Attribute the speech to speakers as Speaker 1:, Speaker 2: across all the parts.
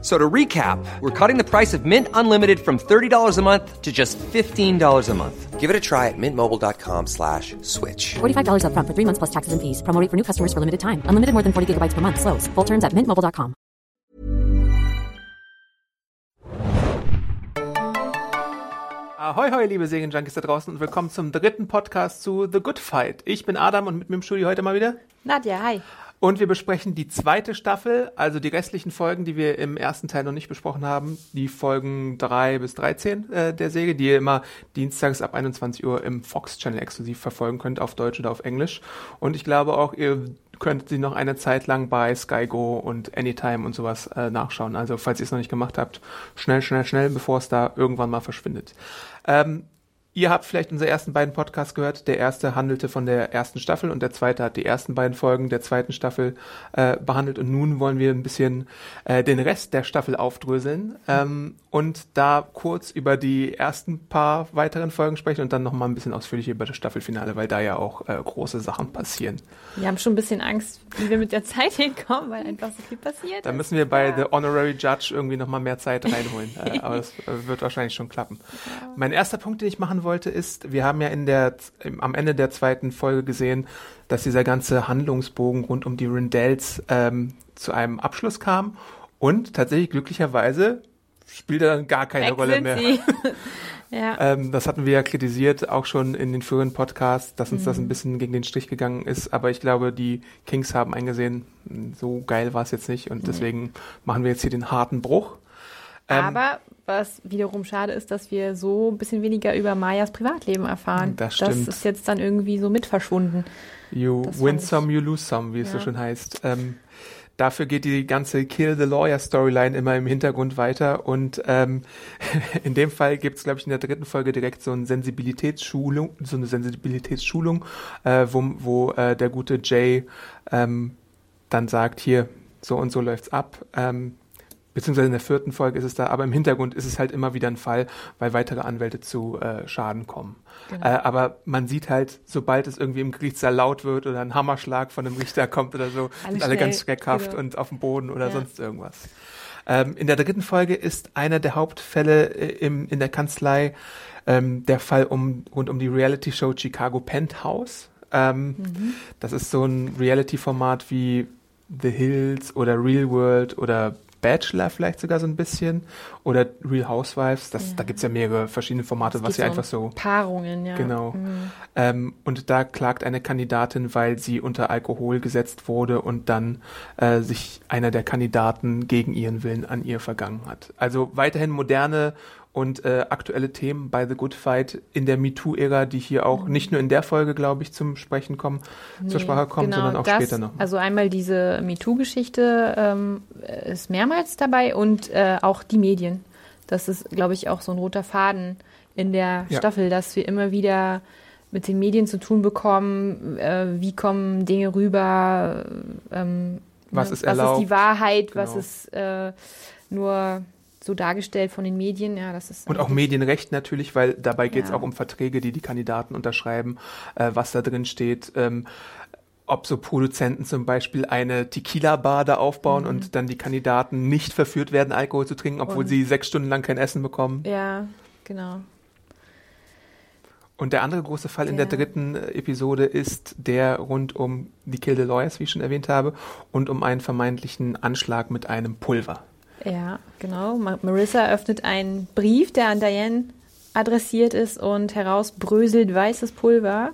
Speaker 1: So to recap, we're cutting the price of Mint Unlimited from $30 a month to just $15 a month.
Speaker 2: Give it a try at mintmobile.com slash switch.
Speaker 3: $45 upfront for three months plus taxes and fees. Promo rate for new customers for limited time. Unlimited more than 40 gigabytes per month. Slows. Full terms at mintmobile.com.
Speaker 4: Ahoi, hoi, liebe Serienjunkies da draußen und willkommen zum dritten Podcast zu The Good Fight. Ich bin Adam und mit mir im Studio heute mal wieder.
Speaker 5: Nadja, hi.
Speaker 4: Und wir besprechen die zweite Staffel, also die restlichen Folgen, die wir im ersten Teil noch nicht besprochen haben. Die Folgen 3 bis 13 äh, der Serie, die ihr immer dienstags ab 21 Uhr im Fox Channel exklusiv verfolgen könnt, auf Deutsch oder auf Englisch. Und ich glaube auch, ihr könnt sie noch eine Zeit lang bei Sky Go und Anytime und sowas äh, nachschauen. Also falls ihr es noch nicht gemacht habt, schnell, schnell, schnell, bevor es da irgendwann mal verschwindet. Ähm, Ihr habt vielleicht unsere ersten beiden Podcasts gehört. Der erste handelte von der ersten Staffel und der zweite hat die ersten beiden Folgen der zweiten Staffel äh, behandelt. Und nun wollen wir ein bisschen äh, den Rest der Staffel aufdröseln ähm, und da kurz über die ersten paar weiteren Folgen sprechen und dann nochmal ein bisschen ausführlicher über das Staffelfinale, weil da ja auch äh, große Sachen passieren.
Speaker 5: Wir haben schon ein bisschen Angst, wie wir mit der Zeit hinkommen, weil einfach so viel passiert.
Speaker 4: Da müssen wir bei ja. The Honorary Judge irgendwie nochmal mehr Zeit reinholen. äh, aber das äh, wird wahrscheinlich schon klappen. Mein erster Punkt, den ich machen wollte, wollte, ist, wir haben ja in der, am Ende der zweiten Folge gesehen, dass dieser ganze Handlungsbogen rund um die Rindells ähm, zu einem Abschluss kam und tatsächlich glücklicherweise spielt er dann gar keine
Speaker 5: Weg
Speaker 4: Rolle mehr.
Speaker 5: ja.
Speaker 4: ähm, das hatten wir ja kritisiert, auch schon in den früheren Podcasts, dass uns mhm. das ein bisschen gegen den Strich gegangen ist. Aber ich glaube, die Kings haben eingesehen, so geil war es jetzt nicht und deswegen machen wir jetzt hier den harten Bruch.
Speaker 5: Ähm, Aber was wiederum schade ist, dass wir so ein bisschen weniger über Mayas Privatleben erfahren.
Speaker 4: Das stimmt.
Speaker 5: Das ist jetzt dann irgendwie so mit verschwunden.
Speaker 4: You das win some, you lose some, wie es so schon heißt. Ähm, dafür geht die ganze Kill the Lawyer Storyline immer im Hintergrund weiter und ähm, in dem Fall gibt es, glaube ich, in der dritten Folge direkt so eine Sensibilitätsschulung, so eine Sensibilitätsschulung, äh, wo, wo äh, der gute Jay ähm, dann sagt, hier, so und so läuft's ab. Ähm, beziehungsweise in der vierten Folge ist es da, aber im Hintergrund ist es halt immer wieder ein Fall, weil weitere Anwälte zu äh, Schaden kommen. Genau. Äh, aber man sieht halt, sobald es irgendwie im Gerichtssaal laut wird oder ein Hammerschlag von einem Richter kommt oder so, alle sind alle ganz schreckhaft genau. und auf dem Boden oder ja. sonst irgendwas. Ähm, in der dritten Folge ist einer der Hauptfälle äh, im, in der Kanzlei ähm, der Fall um, rund um die Reality-Show Chicago Penthouse. Ähm, mhm. Das ist so ein Reality-Format wie The Hills oder Real World oder Bachelor vielleicht sogar so ein bisschen oder Real Housewives. Das, ja. Da gibt's ja mehrere verschiedene Formate, was ja so einfach so.
Speaker 5: Paarungen, ja.
Speaker 4: Genau. Mhm. Ähm, und da klagt eine Kandidatin, weil sie unter Alkohol gesetzt wurde und dann äh, sich einer der Kandidaten gegen ihren Willen an ihr vergangen hat. Also weiterhin moderne und äh, aktuelle Themen bei The Good Fight in der MeToo-Ära, die hier auch mhm. nicht nur in der Folge, glaube ich, zum Sprechen kommen, nee, zur Sprache kommen, genau, sondern auch
Speaker 5: das,
Speaker 4: später noch.
Speaker 5: Also einmal diese MeToo-Geschichte ähm, ist mehrmals dabei und äh, auch die Medien. Das ist, glaube ich, auch so ein roter Faden in der ja. Staffel, dass wir immer wieder mit den Medien zu tun bekommen, äh, wie kommen Dinge rüber, ähm,
Speaker 4: was, ne, ist, was
Speaker 5: ist die Wahrheit, genau. was ist äh, nur so dargestellt von den Medien. Ja, das ist
Speaker 4: und auch Medienrecht natürlich, weil dabei geht es ja. auch um Verträge, die die Kandidaten unterschreiben, äh, was da drin steht. Ähm, ob so Produzenten zum Beispiel eine Tequila-Bar da aufbauen mhm. und dann die Kandidaten nicht verführt werden, Alkohol zu trinken, obwohl und sie sechs Stunden lang kein Essen bekommen.
Speaker 5: Ja, genau.
Speaker 4: Und der andere große Fall ja. in der dritten Episode ist der rund um die Kill the Lawyers, wie ich schon erwähnt habe, und um einen vermeintlichen Anschlag mit einem Pulver.
Speaker 5: Ja, genau. Marissa öffnet einen Brief, der an Diane adressiert ist und herausbröselt weißes Pulver.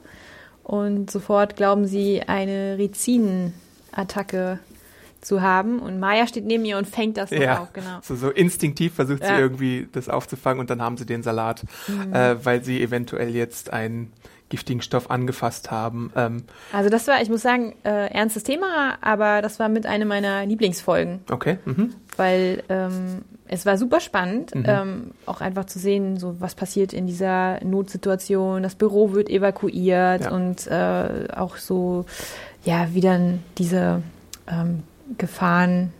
Speaker 5: Und sofort glauben sie, eine Rizin-Attacke zu haben. Und Maya steht neben ihr und fängt das ja, auf, genau.
Speaker 4: So, so instinktiv versucht ja. sie irgendwie das aufzufangen und dann haben sie den Salat, mhm. äh, weil sie eventuell jetzt einen giftigen Stoff angefasst haben. Ähm,
Speaker 5: also das war, ich muss sagen, äh, ernstes Thema, aber das war mit einer meiner Lieblingsfolgen.
Speaker 4: Okay. Mhm.
Speaker 5: Weil ähm, es war super spannend, mhm. ähm, auch einfach zu sehen, so was passiert in dieser Notsituation. Das Büro wird evakuiert ja. und äh, auch so, ja, wie dann diese ähm, Gefahren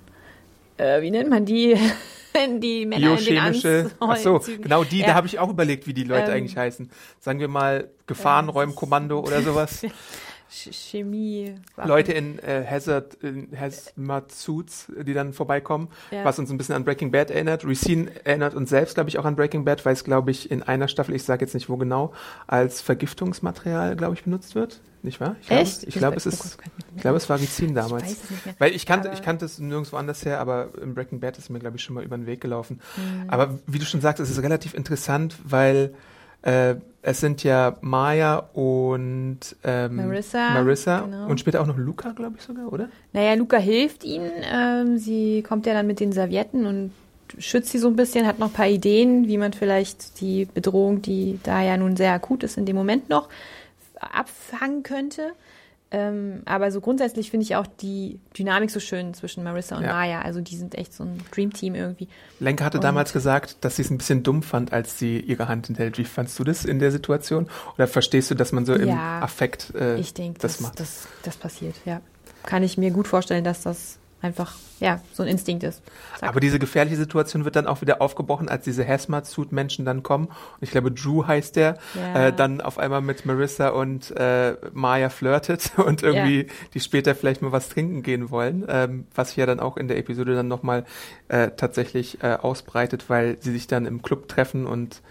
Speaker 5: äh, wie nennt man die? die Männer in
Speaker 4: Biochemische, ach so, genau die,
Speaker 5: Ja.
Speaker 4: da habe ich auch überlegt, wie die Leute
Speaker 5: Ähm,
Speaker 4: eigentlich heißen. Sagen wir mal Gefahrenräumkommando oder sowas.
Speaker 5: Ch- Chemie.
Speaker 4: Leute in äh, Hazard, in Hazmat Suits, die dann vorbeikommen,
Speaker 5: Ja.
Speaker 4: was uns ein bisschen an Breaking Bad erinnert. Racine erinnert uns selbst, glaube ich, auch an Breaking Bad, weil es, glaube ich, in einer Staffel, ich sage jetzt nicht wo genau, als Vergiftungsmaterial, glaube ich, benutzt wird. Nicht wahr? Ich
Speaker 5: Echt?
Speaker 4: Glaube, ich glaube, es ist,
Speaker 5: ich
Speaker 4: ich glaube, es war Ricin
Speaker 5: Ich
Speaker 4: damals.
Speaker 5: mehr.
Speaker 4: Weil ich kannte,
Speaker 5: Aber-
Speaker 4: ich kannte es nirgendwo anders her, aber im Breaking Bad ist mir, glaube ich, schon mal über den Weg gelaufen.
Speaker 5: Mhm.
Speaker 4: Aber wie du schon sagst, es ist relativ interessant, weil äh, es sind ja Maya und ähm,
Speaker 5: Marissa,
Speaker 4: Marissa
Speaker 5: genau.
Speaker 4: und später auch noch Luca, glaube ich sogar, oder?
Speaker 5: Naja, Luca hilft ihnen. Ähm, sie kommt ja dann mit den Servietten und schützt sie so ein bisschen, hat noch ein paar Ideen, wie man vielleicht die Bedrohung, die da ja nun sehr akut ist, in dem Moment noch abfangen könnte. Ähm, aber so grundsätzlich finde ich auch die Dynamik so schön zwischen Marissa und
Speaker 4: Ja.
Speaker 5: Maya. Also die sind echt so ein Dreamteam irgendwie.
Speaker 4: Lenke hatte
Speaker 5: Und-
Speaker 4: damals gesagt, dass sie es ein bisschen dumm fand, als sie ihre Hand enthält. Wie fandst du das in der Situation? Oder verstehst du, dass man so im
Speaker 5: Ja,
Speaker 4: Affekt äh,
Speaker 5: Ich denke,
Speaker 4: das
Speaker 5: das,
Speaker 4: macht?
Speaker 5: das, das passiert, ja. Kann ich mir gut vorstellen, dass das einfach, ja, so ein Instinkt ist. Zack.
Speaker 4: Aber diese gefährliche Situation wird dann auch wieder aufgebrochen, als diese Hazmat-Suit-Menschen dann kommen. Und ich glaube, Drew heißt der,
Speaker 5: Ja.
Speaker 4: äh, dann auf einmal mit Marissa und äh, Maya flirtet und irgendwie die später vielleicht mal was trinken gehen wollen, ähm, was sich ja dann auch in der Episode dann nochmal äh, tatsächlich äh, ausbreitet, weil sie sich dann im Club treffen und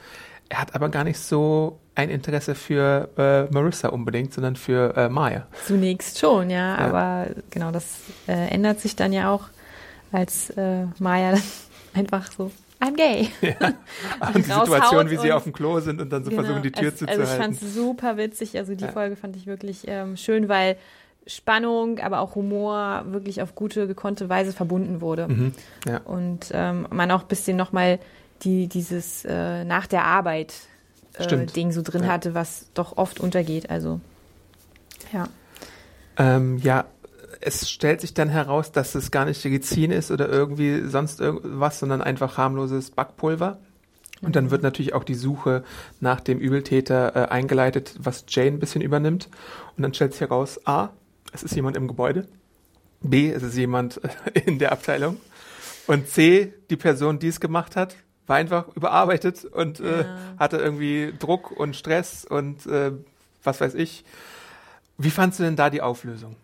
Speaker 4: er hat aber gar nicht so ein Interesse für äh, Marissa unbedingt, sondern für äh, Maya.
Speaker 5: Zunächst schon, ja,
Speaker 4: Ja.
Speaker 5: aber genau, das äh, ändert sich dann ja auch, als äh, Maya einfach so, I'm gay.
Speaker 4: Und die Situation, wie sie auf dem Klo sind und dann so
Speaker 5: Genau.
Speaker 4: versuchen, die Tür
Speaker 5: also,
Speaker 4: zuzuhalten.
Speaker 5: Also ich fand es super witzig, also die
Speaker 4: Ja.
Speaker 5: Folge fand ich wirklich ähm, schön, weil Spannung, aber auch Humor wirklich auf gute, gekonnte Weise verbunden wurde.
Speaker 4: Mhm, ja.
Speaker 5: Und ähm, man auch ein bisschen nochmal die, dieses äh, nach der Arbeit äh. Ding so drin
Speaker 4: Ja.
Speaker 5: hatte, was doch oft untergeht. Also ja.
Speaker 4: Ähm, ja, es stellt sich dann heraus, dass es gar nicht Rizin ist oder irgendwie sonst irgendwas, sondern einfach harmloses Backpulver. Und dann wird natürlich auch die Suche nach dem Übeltäter äh, eingeleitet, was Jane ein bisschen übernimmt. Und dann stellt sich heraus, A, es ist jemand im Gebäude. B, es ist jemand äh, in der Abteilung. Und C, die Person, die es gemacht hat, war einfach überarbeitet und äh, hatte irgendwie Druck und Stress und äh, was weiß ich. Wie fandst du denn da die Auflösung?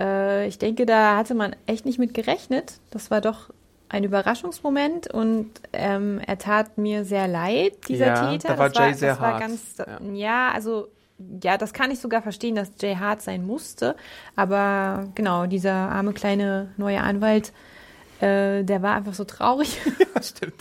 Speaker 5: Äh, ich denke, da hatte man echt nicht mit gerechnet. Das war doch ein Überraschungsmoment und ähm, er tat mir sehr leid, dieser
Speaker 4: Ja,
Speaker 5: Täter.
Speaker 4: da war
Speaker 5: das
Speaker 4: Jay
Speaker 5: war,
Speaker 4: sehr
Speaker 5: das
Speaker 4: hart.
Speaker 5: Ganz,
Speaker 4: Ja.
Speaker 5: ja. also ja, das kann ich sogar verstehen, dass Jay hart sein musste. Aber genau, dieser arme kleine neue Anwalt, äh, der war einfach so traurig
Speaker 4: Stimmt.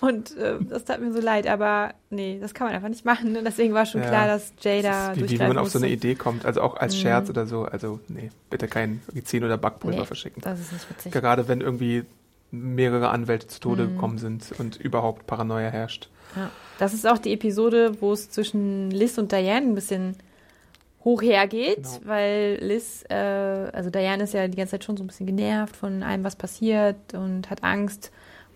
Speaker 5: und äh, das tat mir so leid. Aber nee, das kann man einfach nicht machen. Ne? Deswegen war schon
Speaker 4: Ja.
Speaker 5: klar, dass Jay da
Speaker 4: wie, wie man auf so eine. Idee kommt, also auch als Scherz oder so. Also nee, bitte kein Rizin oder Backpulver
Speaker 5: Nee,
Speaker 4: verschicken.
Speaker 5: das ist nicht witzig.
Speaker 4: Gerade wenn irgendwie mehrere Anwälte zu Tode
Speaker 5: Mhm.
Speaker 4: gekommen sind und überhaupt Paranoia herrscht.
Speaker 5: Ja. Das ist auch die Episode, wo es zwischen Liz und Diane ein bisschen hoch hergeht,
Speaker 4: Genau.
Speaker 5: weil Liz, äh, also Diane ist ja die ganze Zeit schon so ein bisschen genervt von allem, was passiert und hat Angst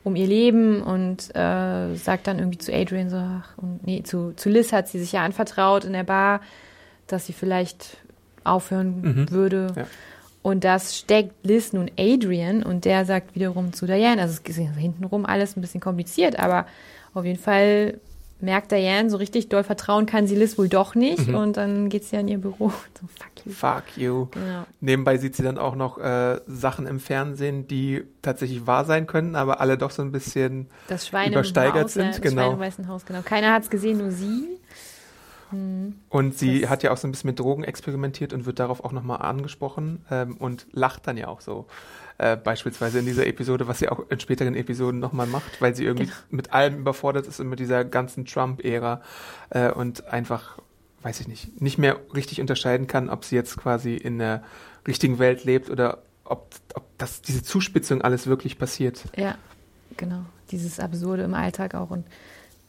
Speaker 5: um ihr Leben und äh, sagt dann irgendwie zu Adrian so, ach, und nee, zu, zu Liz hat sie sich ja anvertraut in der Bar, dass sie vielleicht aufhören
Speaker 4: Mhm.
Speaker 5: würde.
Speaker 4: Ja.
Speaker 5: Und das steckt Liz nun Adrian und der sagt wiederum zu Diane, also es ist hintenrum alles ein bisschen kompliziert, aber auf jeden Fall merkt Diane, so richtig doll vertrauen kann sie Liz wohl doch nicht und dann geht sie an ihr Büro. So, fuck you.
Speaker 4: Fuck you.
Speaker 5: Genau.
Speaker 4: Nebenbei sieht sie dann auch noch äh, Sachen im Fernsehen, die tatsächlich wahr sein können, aber alle doch so ein bisschen
Speaker 5: Das Schwein
Speaker 4: Übersteigert
Speaker 5: im Haus,
Speaker 4: sind,
Speaker 5: ja, das
Speaker 4: genau.
Speaker 5: Schwein im Weißen Haus, genau. Keiner hat es gesehen, nur sie.
Speaker 4: Und sie
Speaker 5: Das-
Speaker 4: hat ja auch so ein bisschen mit Drogen experimentiert und wird darauf auch nochmal angesprochen ähm, und lacht dann ja auch so. Äh, beispielsweise in dieser Episode, was sie auch in späteren Episoden nochmal macht, weil sie irgendwie
Speaker 5: Genau.
Speaker 4: mit allem überfordert ist und mit dieser ganzen Trump-Ära äh, und einfach, weiß ich nicht, nicht mehr richtig unterscheiden kann, ob sie jetzt quasi in der richtigen Welt lebt oder ob, ob das, diese Zuspitzung alles wirklich passiert.
Speaker 5: Ja, genau. Dieses Absurde im Alltag auch. Und,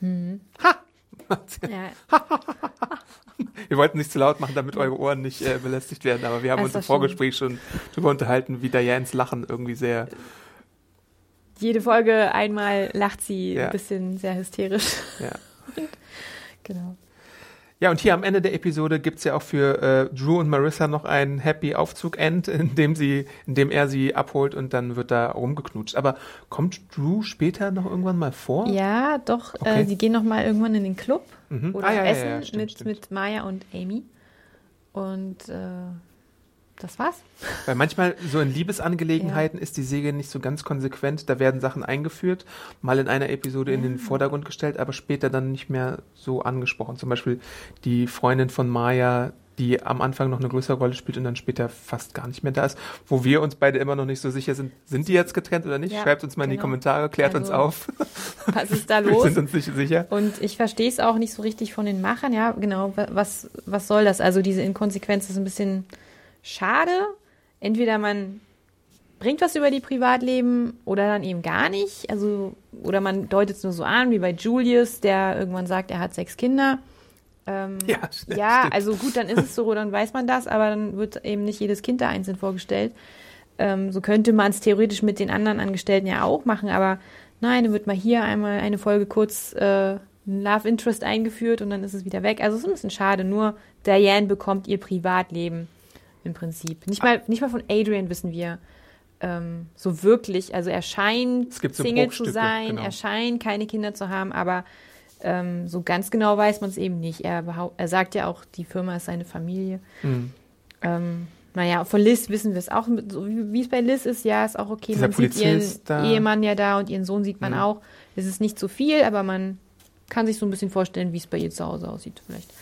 Speaker 5: hm. Ja,
Speaker 4: Wir wollten nicht zu laut machen, damit eure Ohren nicht äh, belästigt werden, aber wir haben
Speaker 5: Das
Speaker 4: uns im Vorgespräch schon drüber unterhalten, wie Dianes Lachen irgendwie sehr
Speaker 5: jede Folge einmal lacht sie
Speaker 4: Ja.
Speaker 5: ein bisschen sehr hysterisch.
Speaker 4: Ja.
Speaker 5: Genau.
Speaker 4: Ja, und hier am Ende der Episode gibt's ja auch für äh, Drew und Marissa noch ein Happy Aufzug-End, in dem sie, in dem er sie abholt und dann wird da rumgeknutscht. Aber kommt Drew später noch irgendwann mal vor?
Speaker 5: Ja, doch.
Speaker 4: Okay.
Speaker 5: Äh, sie gehen noch mal irgendwann in den Club
Speaker 4: Mhm.
Speaker 5: oder
Speaker 4: Ah, ja, ja,
Speaker 5: essen
Speaker 4: ja, stimmt,
Speaker 5: mit,
Speaker 4: stimmt.
Speaker 5: mit Maya und Amy. Und äh, das war's.
Speaker 4: Weil manchmal so in Liebesangelegenheiten ist die Serie nicht so ganz konsequent. Da werden Sachen eingeführt, mal in einer Episode in den Vordergrund gestellt, aber später dann nicht mehr so angesprochen. Zum Beispiel die Freundin von Maya, die am Anfang noch eine größere Rolle spielt und dann später fast gar nicht mehr da ist, wo wir uns beide immer noch nicht so sicher sind, sind die jetzt getrennt oder nicht?
Speaker 5: Ja,
Speaker 4: Schreibt uns mal in die
Speaker 5: genau.
Speaker 4: Kommentare, klärt uns
Speaker 5: Also,
Speaker 4: auf.
Speaker 5: Was ist da
Speaker 4: Wir
Speaker 5: los?
Speaker 4: sind uns nicht sicher.
Speaker 5: Und ich verstehe es auch nicht so richtig von den Machern. Ja, genau. wa- Was, was soll das? Also diese Inkonsequenz ist ein bisschen schade. Entweder man bringt was über die Privatleben oder dann eben gar nicht. Also, oder man deutet es nur so an, wie bei Julius, der irgendwann sagt, er hat sechs Kinder. Ähm,
Speaker 4: Ja, stimmt.
Speaker 5: ja, also gut, dann ist es so, dann weiß man das, aber dann wird eben nicht jedes Kind da einzeln vorgestellt. Ähm, so könnte man es theoretisch mit den anderen Angestellten ja auch machen, aber nein, dann wird mal hier einmal eine Folge kurz äh, ein Love Interest eingeführt und dann ist es wieder weg. Also es ist ein bisschen schade, nur Diane bekommt ihr Privatleben im Prinzip. Nicht mal, nicht mal von Adrian wissen wir ähm, so wirklich. Also er scheint
Speaker 4: gibt so
Speaker 5: Single zu sein,
Speaker 4: genau.
Speaker 5: er scheint keine Kinder zu haben, aber ähm, so ganz genau weiß man es eben nicht. Er, er sagt ja auch, die Firma ist seine Familie.
Speaker 4: Mhm.
Speaker 5: Ähm, naja, von Liz wissen wir es auch. So wie es bei Liz ist, ja, ist auch okay.
Speaker 4: Dieser
Speaker 5: man sieht ihren
Speaker 4: Polizist da.
Speaker 5: Ehemann ja da und ihren Sohn sieht man
Speaker 4: Mhm.
Speaker 5: auch. Es ist nicht so viel, aber man kann sich so ein bisschen vorstellen, wie es bei ihr zu Hause aussieht, vielleicht.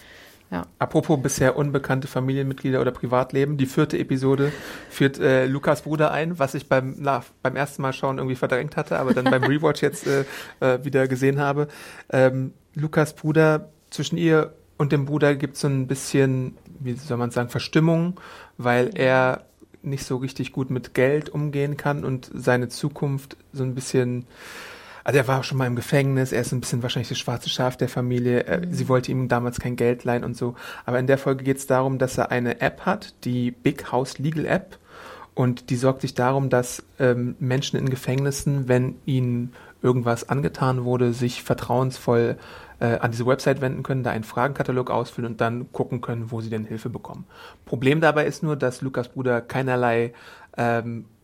Speaker 4: Apropos bisher unbekannte Familienmitglieder oder Privatleben, die vierte Episode führt äh, Lukas Bruder ein, was ich beim, na, beim ersten Mal schauen irgendwie verdrängt hatte, aber dann beim Rewatch jetzt äh, äh, wieder gesehen habe. Ähm, Lukas Bruder, zwischen ihr und dem Bruder gibt es so ein bisschen, wie soll man sagen, Verstimmung, weil er nicht so richtig gut mit Geld umgehen kann und seine Zukunft so ein bisschen also er war auch schon mal im Gefängnis, er ist ein bisschen wahrscheinlich das schwarze Schaf der Familie. Er, Sie wollte ihm damals kein Geld leihen und so. Aber in der Folge geht es darum, dass er eine App hat, die Big House Legal App. Und die sorgt sich darum, dass ähm, Menschen in Gefängnissen, wenn ihnen irgendwas angetan wurde, sich vertrauensvoll äh, an diese Website wenden können, da einen Fragenkatalog ausfüllen und dann gucken können, wo sie denn Hilfe bekommen. Problem dabei ist nur, dass Lukas Bruder keinerlei ähm, äh,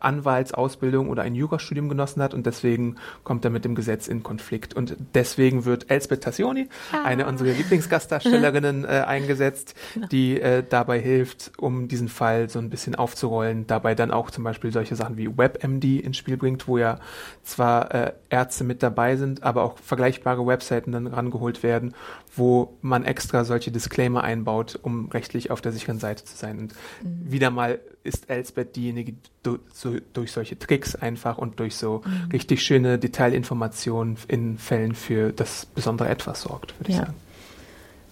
Speaker 4: Anwaltsausbildung oder ein Jurastudium genossen hat und deswegen kommt er mit dem Gesetz in Konflikt. Und deswegen wird Elsbeth Tassioni, eine unserer Lieblingsgastdarstellerinnen, äh, eingesetzt, die äh, dabei hilft, um diesen Fall so ein bisschen aufzurollen, dabei dann auch zum Beispiel solche Sachen wie WebMD ins Spiel bringt, wo ja zwar äh, Ärzte mit dabei sind, aber auch vergleichbare Webseiten dann rangeholt werden, wo man extra solche Disclaimer einbaut, um rechtlich auf der sicheren Seite zu sein. Und wieder mal ist Elsbeth diejenige, die so, durch solche Tricks einfach und durch so richtig schöne Detailinformationen in Fällen für das besondere Etwas sorgt, würde ich
Speaker 5: Ja.
Speaker 4: sagen.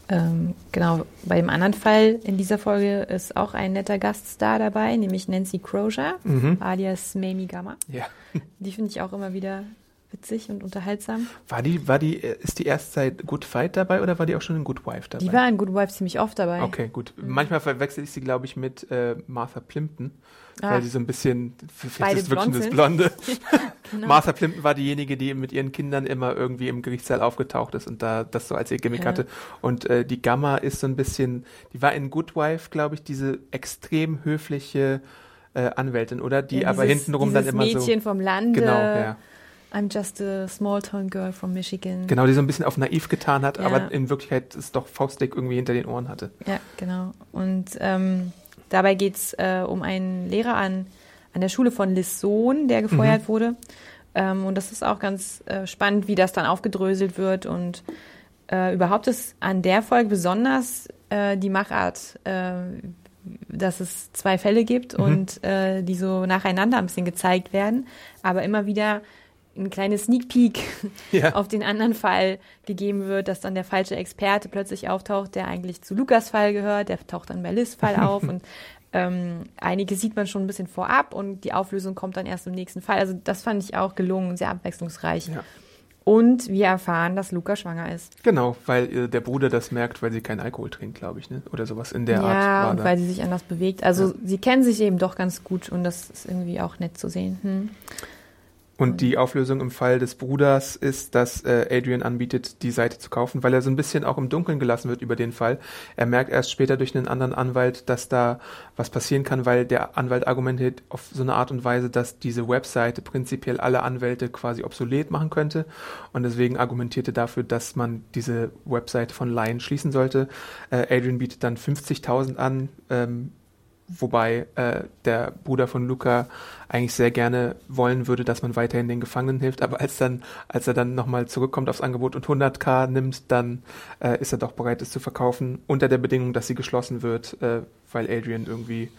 Speaker 5: Ähm, genau, bei dem anderen Fall in dieser Folge ist auch ein netter Gaststar dabei, nämlich Nancy Crozier,
Speaker 4: Mhm.
Speaker 5: alias Mamie Gamma.
Speaker 4: Ja.
Speaker 5: Die finde ich auch immer wieder witzig und unterhaltsam.
Speaker 4: War die, war die, äh, ist die erst seit Good Fight dabei oder war die auch schon in Good Wife dabei?
Speaker 5: Die war in Good Wife ziemlich oft dabei.
Speaker 4: Okay, gut. Manchmal verwechsel ich sie, glaube ich, mit äh, Martha Plimpton,
Speaker 5: Ah.
Speaker 4: weil sie so ein bisschen, vielleicht ist wirklich das. Blonde.
Speaker 5: Genau.
Speaker 4: Martha Plimpton war diejenige, die mit ihren Kindern immer irgendwie im Gerichtssaal aufgetaucht ist und da das so als ihr Gimmick
Speaker 5: Ja.
Speaker 4: hatte. Und äh, die Gamma ist so ein bisschen, die war in Good Wife, glaube ich, diese extrem höfliche äh, Anwältin, oder? Die
Speaker 5: Ja,
Speaker 4: aber
Speaker 5: dieses-
Speaker 4: hintenrum dann immer
Speaker 5: Mädchen
Speaker 4: so.
Speaker 5: vom Lande.
Speaker 4: Genau, ja.
Speaker 5: I'm just a small town girl from Michigan.
Speaker 4: Genau, die so ein bisschen auf naiv getan hat,
Speaker 5: Ja.
Speaker 4: aber in Wirklichkeit es doch faustdick irgendwie hinter den Ohren hatte.
Speaker 5: Ja, genau. Und ähm, dabei geht es äh, um einen Lehrer an, an der Schule von Liz Sohn, der gefeuert
Speaker 4: Mhm.
Speaker 5: wurde. Ähm, und das ist auch ganz äh, spannend, wie das dann aufgedröselt wird. Und äh, überhaupt ist an der Folge besonders äh, die Machart, äh, dass es zwei Fälle gibt
Speaker 4: Mhm.
Speaker 5: und äh, die so nacheinander ein bisschen gezeigt werden, aber immer wieder ein kleines Sneak Peek
Speaker 4: Ja.
Speaker 5: auf den anderen Fall gegeben wird, dass dann der falsche Experte plötzlich auftaucht, der eigentlich zu Lukas Fall gehört, der taucht dann bei Liz Fall auf und ähm, einige sieht man schon ein bisschen vorab und die Auflösung kommt dann erst im nächsten Fall. Also das fand ich auch gelungen, sehr abwechslungsreich.
Speaker 4: Ja.
Speaker 5: Und wir erfahren, dass Luca schwanger ist.
Speaker 4: Genau, weil äh, der Bruder das merkt, weil sie keinen Alkohol trinkt, glaube ich, ne? Oder sowas in der Art.
Speaker 5: ja, und
Speaker 4: da.
Speaker 5: weil sie sich anders bewegt. Also sie kennen sich eben doch ganz gut und das ist irgendwie auch nett zu sehen. Hm.
Speaker 4: Und die Auflösung im Fall des Bruders ist, dass äh, Adrian anbietet, die Seite zu kaufen, weil er so ein bisschen auch im Dunkeln gelassen wird über den Fall. Er merkt erst später durch einen anderen Anwalt, dass da was passieren kann, weil der Anwalt argumentiert auf so eine Art und Weise, dass diese Webseite prinzipiell alle Anwälte quasi obsolet machen könnte. Und deswegen argumentierte dafür, dass man diese Webseite von Lion schließen sollte. Äh, Adrian bietet dann 50.000 an. Ähm, wobei äh, der Bruder von Luca eigentlich sehr gerne wollen würde, dass man weiterhin den Gefangenen hilft, aber als dann, als er dann nochmal zurückkommt aufs Angebot und 100k nimmt, dann äh, ist er doch bereit, es zu verkaufen, unter der Bedingung, dass sie geschlossen wird, äh, weil Adrian irgendwie,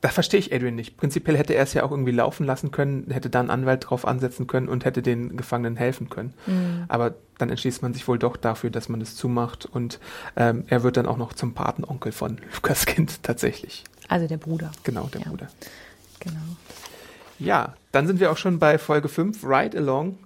Speaker 4: da verstehe ich Adrian nicht. Prinzipiell hätte er es ja auch irgendwie laufen lassen können, hätte da einen Anwalt drauf ansetzen können und hätte den Gefangenen helfen können. Mhm. Aber dann entschließt man sich wohl doch dafür, dass man es zumacht und ähm, er wird dann auch noch zum Patenonkel von Lukas Kind tatsächlich.
Speaker 5: Also der Bruder.
Speaker 4: Genau, der ja. Bruder. Genau. Ja, dann sind wir auch schon bei Folge 5, Ride Along.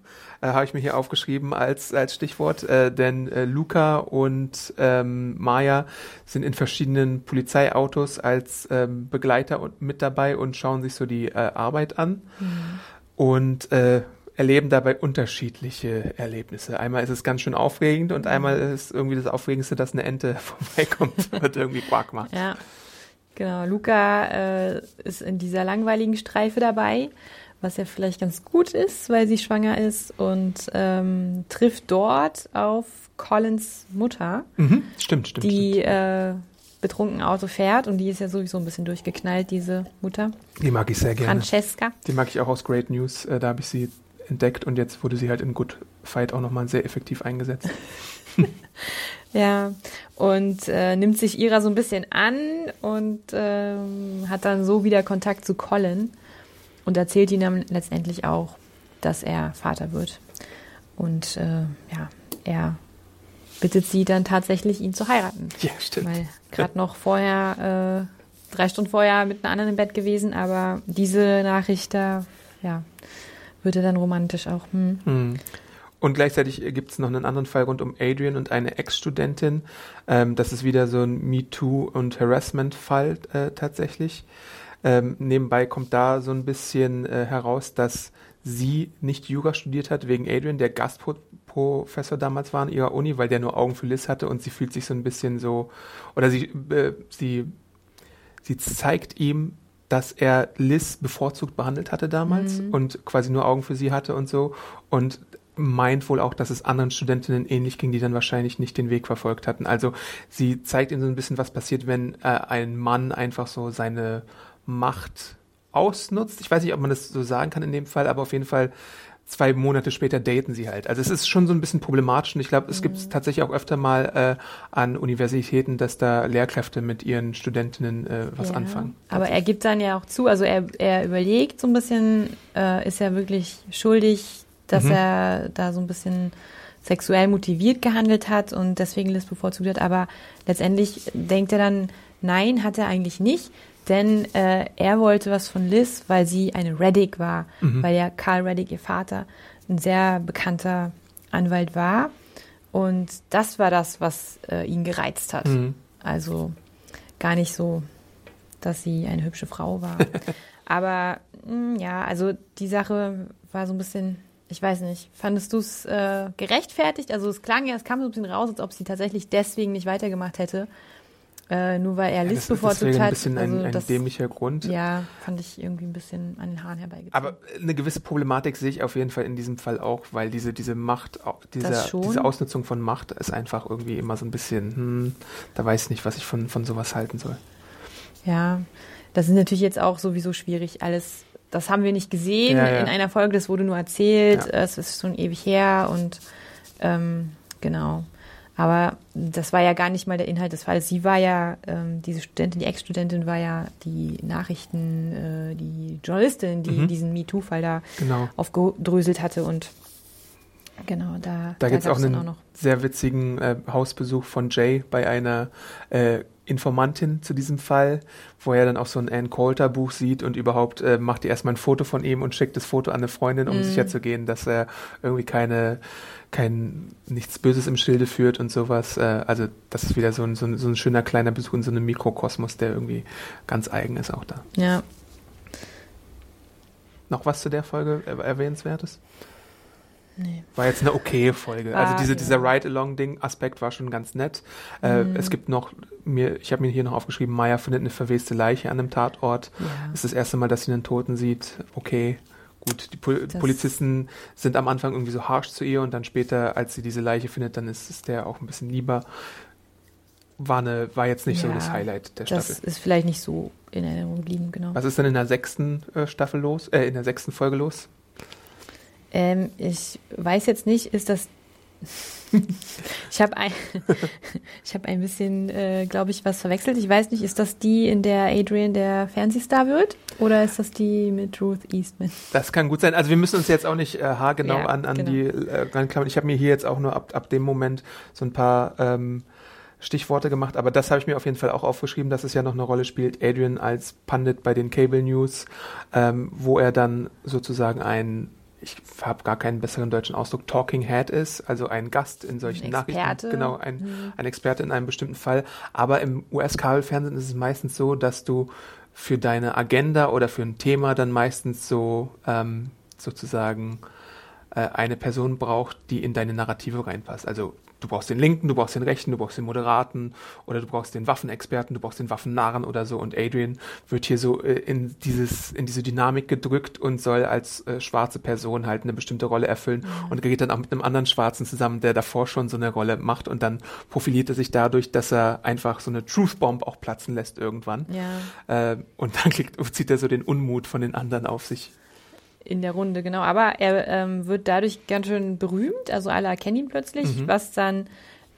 Speaker 4: Äh, Habe ich mir hier aufgeschrieben als, als Stichwort, äh, denn äh, Luca und ähm, Maya sind in verschiedenen Polizeiautos als ähm, Begleiter und mit dabei und schauen sich so die äh, Arbeit an mhm. und äh, erleben dabei unterschiedliche Erlebnisse. Einmal ist es ganz schön aufregend und einmal ist irgendwie das Aufregendste, dass eine Ente vorbeikommt und irgendwie Quark macht.
Speaker 5: Ja. Genau, Luca äh, ist in dieser langweiligen Streife dabei, was ja vielleicht ganz gut ist, weil sie schwanger ist und ähm, trifft dort auf Collins Mutter,
Speaker 4: mhm, stimmt, stimmt,
Speaker 5: die
Speaker 4: stimmt.
Speaker 5: Äh, betrunken Auto fährt und die ist ja sowieso ein bisschen durchgeknallt, diese Mutter.
Speaker 4: Die mag ich sehr gerne.
Speaker 5: Francesca.
Speaker 4: Die mag ich auch aus Great News, äh, da habe ich sie entdeckt und jetzt wurde sie halt in Good Fight auch nochmal sehr effektiv eingesetzt.
Speaker 5: Ja, und äh, nimmt sich ihrer so ein bisschen an und ähm, hat dann so wieder Kontakt zu Colin und erzählt ihm dann letztendlich auch, dass er Vater wird. Und äh, ja, er bittet sie dann tatsächlich, ihn zu heiraten.
Speaker 4: Ja, stimmt.
Speaker 5: Weil gerade noch vorher, äh, drei Stunden vorher mit einer anderen im Bett gewesen, aber diese Nachricht da, ja, wird er dann romantisch auch. Hm.
Speaker 4: Hm. Und gleichzeitig gibt es noch einen anderen Fall rund um Adrian und eine Ex-Studentin. Ähm, das ist wieder so ein MeToo- und Harassment-Fall äh, tatsächlich. Ähm, nebenbei kommt da so ein bisschen äh, heraus, dass sie nicht Jura studiert hat wegen Adrian, der Gastprofessor damals war an ihrer Uni, weil der nur Augen für Liz hatte und sie fühlt sich so ein bisschen so, oder sie, äh, sie, sie zeigt ihm, dass er Liz bevorzugt behandelt hatte damals mhm. und quasi nur Augen für sie hatte und so. Und meint wohl auch, dass es anderen Studentinnen ähnlich ging, die dann wahrscheinlich nicht den Weg verfolgt hatten. Also sie zeigt ihnen so ein bisschen, was passiert, wenn äh, ein Mann einfach so seine Macht ausnutzt. Ich weiß nicht, ob man das so sagen kann in dem Fall, aber auf jeden Fall zwei Monate später daten sie halt. Also es ist schon so ein bisschen problematisch und ich glaube, es gibt es mhm. tatsächlich auch öfter mal äh, an Universitäten, dass da Lehrkräfte mit ihren Studentinnen äh, was ja, anfangen.
Speaker 5: Aber er gibt dann ja auch zu, also er, er überlegt so ein bisschen, äh, ist er wirklich schuldig, dass mhm. er da so ein bisschen sexuell motiviert gehandelt hat und deswegen Liz bevorzugt hat. Aber letztendlich denkt er dann, nein, hat er eigentlich nicht. Denn äh, er wollte was von Liz, weil sie eine Reddick war, mhm. weil ja Karl Reddick, ihr Vater, ein sehr bekannter Anwalt war. Und das war das, was äh, ihn gereizt hat. Mhm. Also gar nicht so, dass sie eine hübsche Frau war. Aber mh, hm, ja, also die Sache war so ein bisschen ich weiß nicht, fandest du es äh, gerechtfertigt? Also es klang ja, es kam so ein bisschen raus, als ob sie tatsächlich deswegen nicht weitergemacht hätte. Äh, nur weil er ja, Liz bevorzugt hat.
Speaker 4: ein bisschen also ein, ein das, dämlicher Grund.
Speaker 5: Ja, fand ich irgendwie ein bisschen an den Haaren herbeigezogen.
Speaker 4: Aber eine gewisse Problematik sehe ich auf jeden Fall in diesem Fall auch, weil diese, diese Macht, dieser, diese Ausnutzung von Macht ist einfach irgendwie immer so ein bisschen, hm, da weiß ich nicht, was ich von, von sowas halten soll.
Speaker 5: Ja, das ist natürlich jetzt auch sowieso schwierig, alles das haben wir nicht gesehen ja, ja. in einer Folge, das wurde nur erzählt, es ist schon ewig her und ähm, genau. Aber das war ja gar nicht mal der Inhalt des Falles. Sie war ja, ähm, diese Studentin, die Ex-Studentin war ja die Nachrichten, äh, die Journalistin, die mhm. diesen MeToo-Fall da genau. aufgedröselt hatte und Genau, da,
Speaker 4: da, da gibt es auch einen auch sehr witzigen äh, Hausbesuch von Jay bei einer äh, Informantin zu diesem Fall, wo er dann auch so ein Ann Coulter Buch sieht und überhaupt äh, macht ihr erstmal ein Foto von ihm und schickt das Foto an eine Freundin, um mm. sicherzugehen, dass er irgendwie keine, kein, nichts Böses im Schilde führt und sowas. Äh, also das ist wieder so ein, so, ein, so ein schöner kleiner Besuch in so einem Mikrokosmos, der irgendwie ganz eigen ist auch da.
Speaker 5: Ja.
Speaker 4: Noch was zu der Folge erwähnenswertes?
Speaker 5: Nee.
Speaker 4: War jetzt eine okay Folge.
Speaker 5: Ah,
Speaker 4: also diese,
Speaker 5: ja.
Speaker 4: dieser Ride-Along-Ding-Aspekt war schon ganz nett. Äh,
Speaker 5: Mhm.
Speaker 4: es gibt noch, mir, ich habe mir hier noch aufgeschrieben, Maya findet eine verweste Leiche an einem Tatort.
Speaker 5: Ja.
Speaker 4: Das ist das erste Mal, dass sie einen Toten sieht. Okay, gut. Die Pol
Speaker 5: Das-
Speaker 4: Polizisten sind am Anfang irgendwie so harsh zu ihr und dann später, als sie diese Leiche findet, dann ist es der auch ein bisschen lieber. War, eine, war jetzt nicht so
Speaker 5: Ja,
Speaker 4: das Highlight der
Speaker 5: Das
Speaker 4: Staffel.
Speaker 5: ist vielleicht nicht so in Erinnerung geblieben, genau.
Speaker 4: Was ist denn in der sechsten äh, Staffel los? Äh, in der sechsten Folge los?
Speaker 5: Ähm, ich weiß jetzt nicht, ist das. ich habe ein, ich habe ein bisschen, äh, glaube ich, was verwechselt. Ich weiß nicht, ist das die, in der Adrian der Fernsehstar wird? Oder ist das die mit Ruth Eastman?
Speaker 4: Das kann gut sein. Also wir müssen uns jetzt auch nicht äh, haargenau
Speaker 5: Ja,
Speaker 4: an, an
Speaker 5: genau.
Speaker 4: die äh, ranklammern. Ich habe mir hier jetzt auch nur ab, ab dem Moment so ein paar ähm, Stichworte gemacht, aber das habe ich mir auf jeden Fall auch aufgeschrieben, dass es ja noch eine Rolle spielt. Adrian als Pundit bei den Cable News, ähm, wo er dann sozusagen ein ich habe gar keinen besseren deutschen Ausdruck, Talking Head ist, also ein Gast in solchen
Speaker 5: Ein
Speaker 4: Nachrichten.
Speaker 5: Experte.
Speaker 4: Genau, ein,
Speaker 5: Mhm.
Speaker 4: ein Experte in einem bestimmten Fall. Aber im US-Kabelfernsehen ist es meistens so, dass du für deine Agenda oder für ein Thema dann meistens so ähm, sozusagen äh, eine Person braucht, die in deine Narrative reinpasst. Also du brauchst den Linken, du brauchst den Rechten, du brauchst den Moderaten oder du brauchst den Waffenexperten, du brauchst den Waffennarren oder so. Und Adrian wird hier so äh, in dieses in diese Dynamik gedrückt und soll als äh, schwarze Person halt eine bestimmte Rolle erfüllen und gerät dann auch mit einem anderen Schwarzen zusammen, der davor schon so eine Rolle macht und dann profiliert er sich dadurch, dass er einfach so eine Truth Bomb auch platzen lässt irgendwann.
Speaker 5: Ja,
Speaker 4: Äh, und dann kriegt, zieht er so den Unmut von den anderen auf sich.
Speaker 5: In der Runde, genau. Aber er ähm, wird dadurch ganz schön berühmt. Also alle erkennen ihn plötzlich,
Speaker 4: Mhm.
Speaker 5: was dann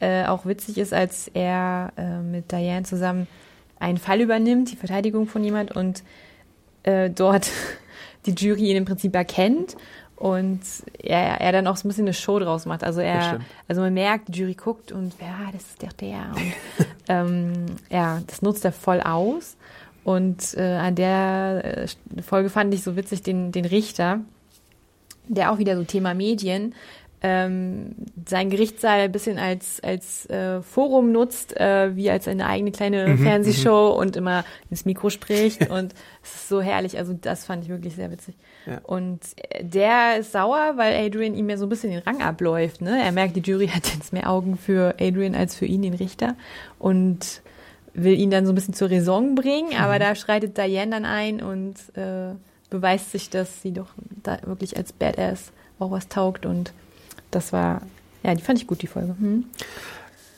Speaker 5: äh, auch witzig ist, als er äh, mit Diane zusammen einen Fall übernimmt, die Verteidigung von jemand und äh, dort die Jury ihn im Prinzip erkennt und er, er dann auch so ein bisschen eine Show draus macht. Also er, also man merkt, die Jury guckt und ja, das ist doch der. Und, ähm, ja, das nutzt er voll aus. Und äh, an der äh, Folge fand ich so witzig den, den Richter, der auch wieder so Thema Medien ähm, sein Gerichtssaal ein bisschen als, als äh, Forum nutzt, äh, wie als eine eigene kleine
Speaker 4: Mhm,
Speaker 5: Fernsehshow und immer ins Mikro spricht. und es ist so herrlich. Also das fand ich wirklich sehr witzig.
Speaker 4: Ja.
Speaker 5: Und äh, der ist sauer, weil Adrian ihm ja so ein bisschen den Rang abläuft. Ne? Er merkt, die Jury hat jetzt mehr Augen für Adrian als für ihn, den Richter. Und will ihn dann so ein bisschen zur Raison bringen,
Speaker 4: Mhm.
Speaker 5: aber da schreitet Diane dann ein und äh, beweist sich, dass sie doch da wirklich als Badass auch was taugt und das war, ja, die fand ich gut, die Folge. Hm?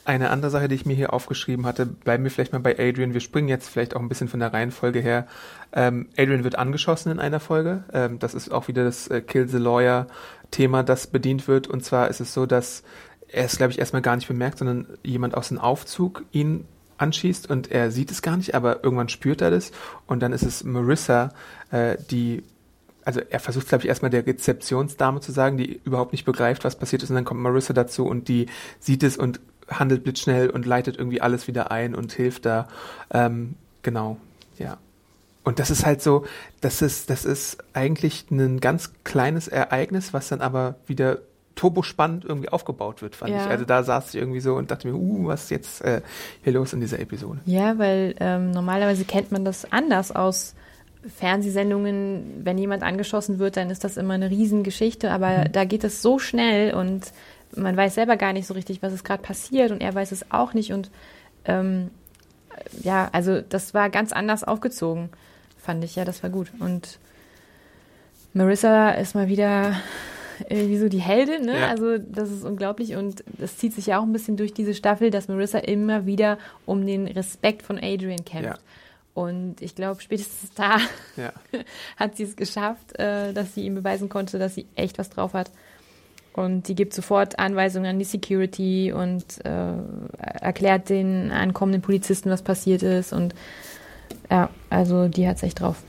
Speaker 4: Eine andere Sache, die ich mir hier aufgeschrieben hatte, bleiben wir vielleicht mal bei Adrian. Wir springen jetzt vielleicht auch ein bisschen von der Reihenfolge her. Ähm, Adrian wird angeschossen in einer Folge. Ähm, das ist auch wieder das äh, Kill the Lawyer Thema, das bedient wird. Und zwar ist es so, dass er es, glaube ich, erstmal gar nicht bemerkt, sondern jemand aus dem Aufzug ihn anschießt und er sieht es gar nicht, aber irgendwann spürt er das und dann ist es Marissa, äh, die also er versucht, glaube ich, erstmal der Rezeptionsdame zu sagen, die überhaupt nicht begreift, was passiert ist. Und dann kommt Marissa dazu und die sieht es und handelt blitzschnell und leitet irgendwie alles wieder ein und hilft da. Ähm, genau, ja. Und das ist halt so, das ist, das ist eigentlich ein ganz kleines Ereignis, was dann aber wieder turbospannend irgendwie aufgebaut wird, fand
Speaker 5: Ja.
Speaker 4: ich. Also da saß ich irgendwie so und dachte mir, uh, was ist jetzt äh, hier los in dieser Episode?
Speaker 5: Ja, weil ähm, normalerweise kennt man das anders aus Fernsehsendungen. Wenn jemand angeschossen wird, dann ist das immer eine Riesengeschichte, aber da geht es so schnell und man weiß selber gar nicht so richtig, was ist gerade passiert und er weiß es auch nicht und ähm, ja, also das war ganz anders aufgezogen, fand ich. Ja, das war gut. Und Marissa ist mal wieder irgendwie so die Heldin, ne?
Speaker 4: Ja.
Speaker 5: Also das ist unglaublich und das zieht sich ja auch ein bisschen durch diese Staffel, dass Marissa immer wieder um den Respekt von Adrian kämpft.
Speaker 4: Ja.
Speaker 5: Und ich glaube, spätestens da
Speaker 4: Ja.
Speaker 5: hat sie es geschafft, äh, dass sie ihm beweisen konnte, dass sie echt was drauf hat. Und die gibt sofort Anweisungen an die Security und äh, erklärt den ankommenden Polizisten, was passiert ist. Und ja, also die hat es echt drauf.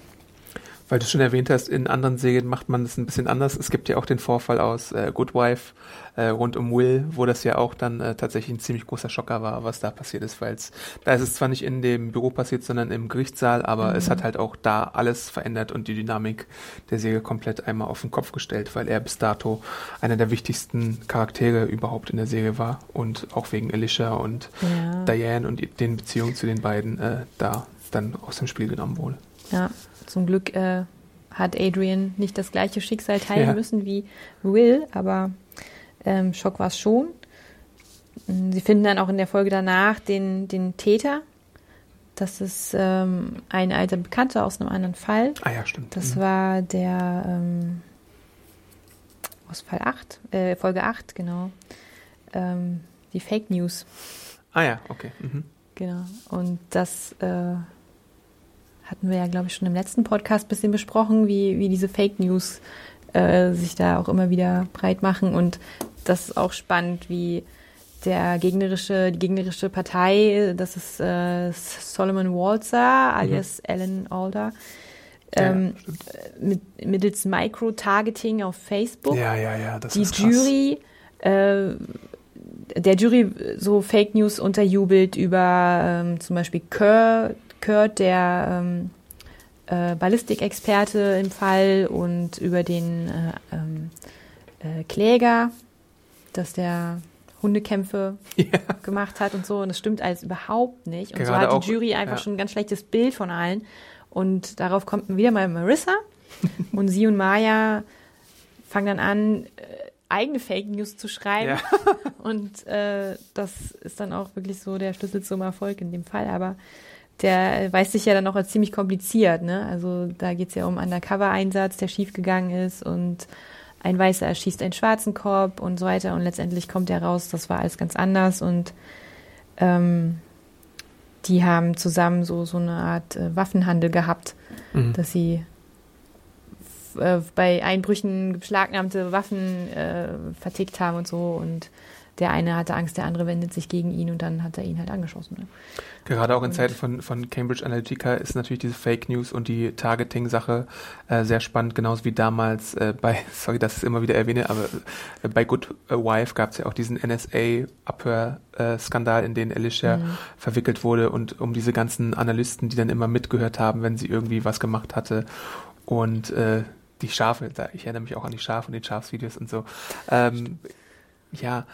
Speaker 4: Weil du schon erwähnt hast, in anderen Serien macht man das ein bisschen anders. Es gibt ja auch den Vorfall aus äh, Good Wife äh, rund um Will, wo das ja auch dann äh, tatsächlich ein ziemlich großer Schocker war, was da passiert ist, weil es da ist es zwar nicht in dem Büro passiert, sondern im Gerichtssaal, aber es hat halt auch da alles verändert und die Dynamik der Serie komplett einmal auf den Kopf gestellt, weil er bis dato einer der wichtigsten Charaktere überhaupt in der Serie war und auch wegen Alicia und
Speaker 5: Ja.
Speaker 4: Diane und den Beziehungen zu den beiden äh, da dann aus dem Spiel genommen wurde.
Speaker 5: Ja, zum Glück äh, hat Adrian nicht das gleiche Schicksal teilen
Speaker 4: Ja.
Speaker 5: müssen wie Will, aber ähm, Schock war es schon. Sie finden dann auch in der Folge danach den, den Täter. Das ist ähm, ein alter Bekannter aus einem anderen Fall.
Speaker 4: Ah ja, stimmt.
Speaker 5: Das
Speaker 4: Mhm.
Speaker 5: war der ähm, aus Fall 8, äh, Folge 8, genau. Ähm, die Fake News,
Speaker 4: Ah ja, okay. Mhm.
Speaker 5: genau. Und das äh, hatten wir ja, glaube ich, schon im letzten Podcast ein bisschen besprochen, wie, wie diese Fake News äh, sich da auch immer wieder breit machen. Und das ist auch spannend, wie der gegnerische, die gegnerische Partei, das ist äh, Solomon Walzer, alias Alan Alder,
Speaker 4: Ja,
Speaker 5: ähm,
Speaker 4: stimmt.
Speaker 5: mit, mittels Micro-Targeting auf Facebook
Speaker 4: ja, ja, ja, das
Speaker 5: die
Speaker 4: ist krass.
Speaker 5: Jury, äh, der Jury so Fake News unterjubelt über ähm, zum Beispiel Kurt, Kurt der ähm, äh, Ballistikexperte im Fall und über den äh, ähm, äh, Kläger, dass der Hundekämpfe gemacht hat und so. Und das stimmt alles überhaupt nicht. Und so
Speaker 4: Gerade
Speaker 5: hat die Jury einfach
Speaker 4: ja.
Speaker 5: schon ein ganz schlechtes Bild von allen. Und darauf kommt wieder mal Marissa. und sie und Maya fangen dann an, äh, eigene Fake News zu schreiben.
Speaker 4: Ja.
Speaker 5: Und äh, das ist dann auch wirklich so der Schlüssel zum Erfolg in dem Fall. Aber der weiß sich ja dann auch als ziemlich kompliziert. Ne? Also da geht es ja um Undercover-Einsatz, der schiefgegangen ist und ein Weißer erschießt einen schwarzen Korb und so weiter. Und letztendlich kommt er raus, das war alles ganz anders. Und ähm, die haben zusammen so, so eine Art äh, Waffenhandel gehabt,
Speaker 4: Mhm.
Speaker 5: dass sie äh, bei Einbrüchen beschlagnahmte Waffen äh, vertickt haben und so. Und der eine hatte Angst, der andere wendet sich gegen ihn und dann hat er ihn halt angeschossen. Ne?
Speaker 4: Gerade auch in
Speaker 5: Und-
Speaker 4: Zeiten von, von Cambridge Analytica ist natürlich diese Fake News und die Targeting-Sache äh, sehr spannend, genauso wie damals äh, bei, sorry, dass ich es immer wieder erwähne, aber äh, bei Good Wife gab es ja auch diesen NSA-Abhör-Skandal, in den Alicia
Speaker 5: Mhm.
Speaker 4: verwickelt wurde und um diese ganzen Analysten, die dann immer mitgehört haben, wenn sie irgendwie was gemacht hatte und äh, die Schafe, ich erinnere mich auch an die Schafe und die Schafsvideos und so. Ähm, ja,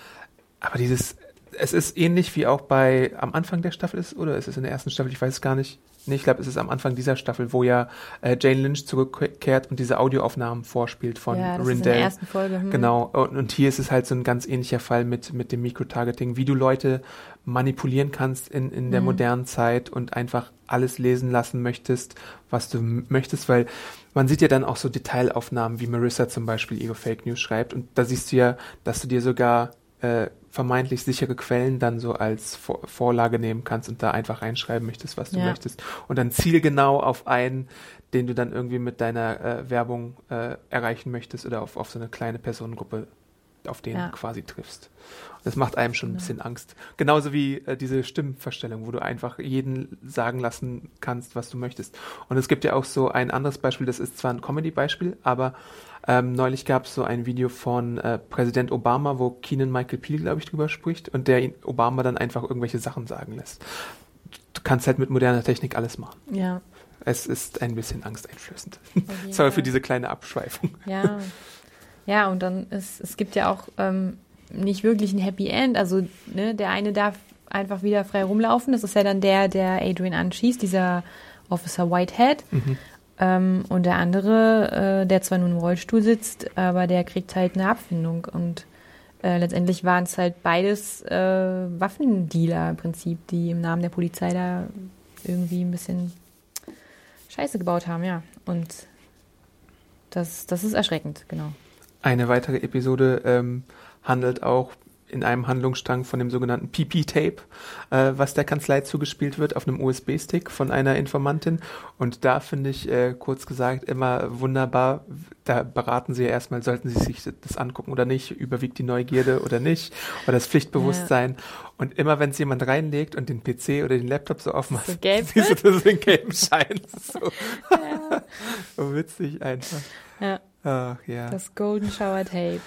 Speaker 4: aber dieses, es ist ähnlich wie auch bei am Anfang der Staffel ist, oder ist es in der ersten Staffel? Ich weiß es gar nicht. Nee, ich glaube, es ist am Anfang dieser Staffel, wo ja äh, Jane Lynch zurückkehrt und diese Audioaufnahmen vorspielt von
Speaker 5: ja, das ist in
Speaker 4: Rindell.
Speaker 5: der ersten Folge. Hm.
Speaker 4: Genau, und, und hier ist es halt so ein ganz ähnlicher Fall mit, mit dem Mikrotargeting, wie du Leute manipulieren kannst in, in der
Speaker 5: Mhm.
Speaker 4: modernen Zeit und einfach alles lesen lassen möchtest, was du möchtest, weil man sieht ja dann auch so Detailaufnahmen, wie Marissa zum Beispiel ihre Fake News schreibt und da siehst du ja, dass du dir sogar äh, vermeintlich sichere Quellen dann so als Vor Vorlage nehmen kannst und da einfach reinschreiben möchtest, was du
Speaker 5: Ja.
Speaker 4: möchtest und dann zielgenau auf einen, den du dann irgendwie mit deiner äh, Werbung äh, erreichen möchtest oder auf, auf so eine kleine Personengruppe, auf den
Speaker 5: Ja.
Speaker 4: du quasi triffst. Das macht einem schon ein
Speaker 5: Genau.
Speaker 4: bisschen Angst. Genauso wie äh, diese Stimmverstellung, wo du einfach jeden sagen lassen kannst, was du möchtest. Und es gibt ja auch so ein anderes Beispiel, das ist zwar ein Comedy-Beispiel, aber ähm, neulich gab es so ein Video von äh, Präsident Obama, wo Keenan Michael Peel, glaube ich, drüber spricht und der ihn, Obama dann einfach irgendwelche Sachen sagen lässt. Du kannst halt mit moderner Technik alles machen.
Speaker 5: Ja.
Speaker 4: Es ist ein bisschen angsteinflößend.
Speaker 5: jeden
Speaker 4: Sorry für
Speaker 5: Fall.
Speaker 4: diese kleine Abschweifung.
Speaker 5: Ja. Ja, und dann ist, es gibt ja auch ähm, nicht wirklich ein Happy End. Also, ne, der eine darf einfach wieder frei rumlaufen. Das ist ja dann der, der Adrian anschießt, dieser Officer Whitehead. Ähm, und der andere, äh, der zwar nun im Rollstuhl sitzt, aber der kriegt halt eine Abfindung. Und äh, letztendlich waren es halt beides äh, Waffendealer im Prinzip, die im Namen der Polizei da irgendwie ein bisschen Scheiße gebaut haben, ja. Und das, das ist erschreckend, genau.
Speaker 4: Eine weitere Episode ähm, handelt auch in einem Handlungsstrang von dem sogenannten PP-Tape, äh, was der Kanzlei zugespielt wird auf einem USB-Stick von einer Informantin. Und da finde ich, äh, kurz gesagt, immer wunderbar, da beraten sie ja erstmal, sollten sie sich das angucken oder nicht, überwiegt die Neugierde oder nicht, oder das Pflichtbewusstsein. Und immer wenn es jemand reinlegt und den PC oder den Laptop so aufmacht,
Speaker 5: So
Speaker 4: siehst du das den gelben Schein. So, so witzig einfach.
Speaker 5: Ja,
Speaker 4: Ach ja.
Speaker 5: das Golden Shower Tape.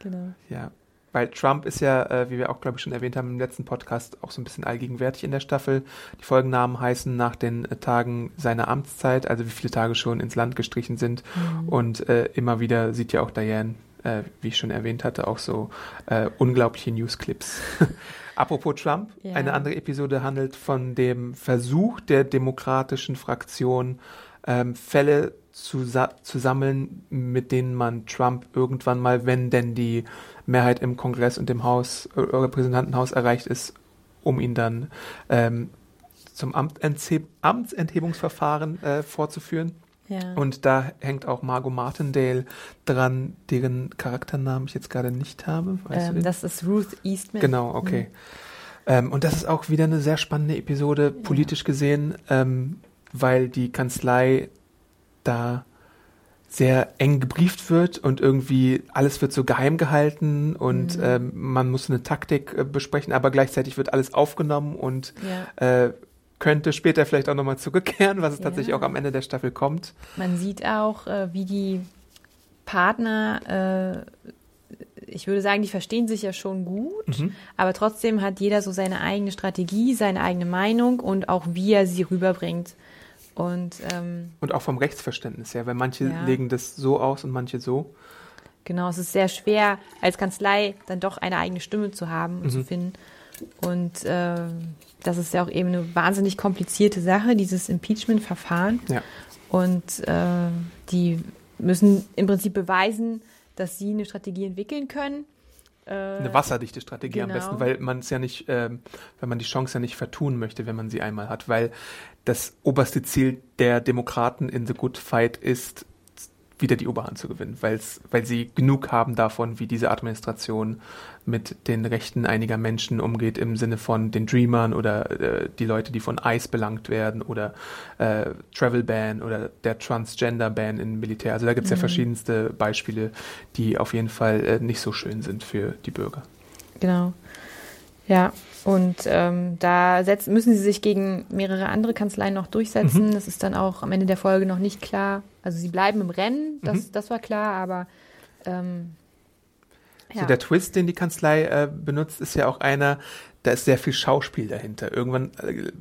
Speaker 5: Genau.
Speaker 4: Ja, weil Trump ist ja, äh, wie wir auch, glaube ich, schon erwähnt haben im letzten Podcast, auch so ein bisschen allgegenwärtig in der Staffel. Die Folgennamen heißen nach den äh, Tagen seiner Amtszeit, also wie viele Tage schon ins Land gestrichen sind. Und äh, immer wieder sieht ja auch Diane, äh, wie ich schon erwähnt hatte, auch so äh, unglaubliche Newsclips. Apropos Trump,
Speaker 5: Ja.
Speaker 4: eine andere Episode handelt von dem Versuch der demokratischen Fraktion, ähm, Fälle zu, zu sammeln, mit denen man Trump irgendwann mal, wenn denn die Mehrheit im Kongress und im Haus, äh, Repräsentantenhaus erreicht ist, um ihn dann ähm, zum Amtsenthebungsverfahren äh, vorzuführen.
Speaker 5: Ja.
Speaker 4: Und da hängt auch Margot Martindale dran, deren Charakternamen ich jetzt gerade nicht habe.
Speaker 5: Ähm, das ist Ruth Eastman.
Speaker 4: Genau, okay. Mhm. Ähm, und das ist auch wieder eine sehr spannende Episode, politisch ja. gesehen, ähm, weil die Kanzlei da sehr eng gebrieft wird und irgendwie alles wird so geheim gehalten und mhm. ähm, man muss eine Taktik äh, besprechen, aber gleichzeitig wird alles aufgenommen und ja. äh, könnte später vielleicht auch nochmal zurückkehren, was es ja. tatsächlich auch am Ende der Staffel kommt.
Speaker 5: Man sieht auch, äh, wie die Partner, äh, ich würde sagen, die verstehen sich ja schon gut, mhm. aber trotzdem hat jeder so seine eigene Strategie, seine eigene Meinung und auch wie er sie rüberbringt. Und, ähm,
Speaker 4: und auch vom Rechtsverständnis her, weil manche ja. legen das so aus und manche so.
Speaker 5: Genau, es ist sehr schwer, als Kanzlei dann doch eine eigene Stimme zu haben und mhm. zu finden. Und äh, das ist ja auch eben eine wahnsinnig komplizierte Sache, dieses Impeachment-Verfahren.
Speaker 4: Ja.
Speaker 5: Und äh, die müssen im Prinzip beweisen, dass sie eine Strategie entwickeln können.
Speaker 4: Äh, eine wasserdichte Strategie genau. am besten, weil man es ja nicht, äh, wenn man die Chance ja nicht vertun möchte, wenn man sie einmal hat, weil das oberste Ziel der Demokraten in The Good Fight ist, wieder die Oberhand zu gewinnen, weil's, weil sie genug haben davon, wie diese Administration mit den Rechten einiger Menschen umgeht, im Sinne von den Dreamern oder äh, die Leute, die von ICE belangt werden oder äh, Travel Ban oder der Transgender Ban im Militär. Also da gibt es mhm. ja verschiedenste Beispiele, die auf jeden Fall äh, nicht so schön sind für die Bürger.
Speaker 5: Genau. Ja, und ähm, da setzen, müssen sie sich gegen mehrere andere Kanzleien noch durchsetzen. Mhm. Das ist dann auch am Ende der Folge noch nicht klar. Also sie bleiben im Rennen, das, mhm. das war klar, aber ähm,
Speaker 4: ja. So der Twist, den die Kanzlei äh, benutzt, ist ja auch einer, da ist sehr viel Schauspiel dahinter. Irgendwann äh,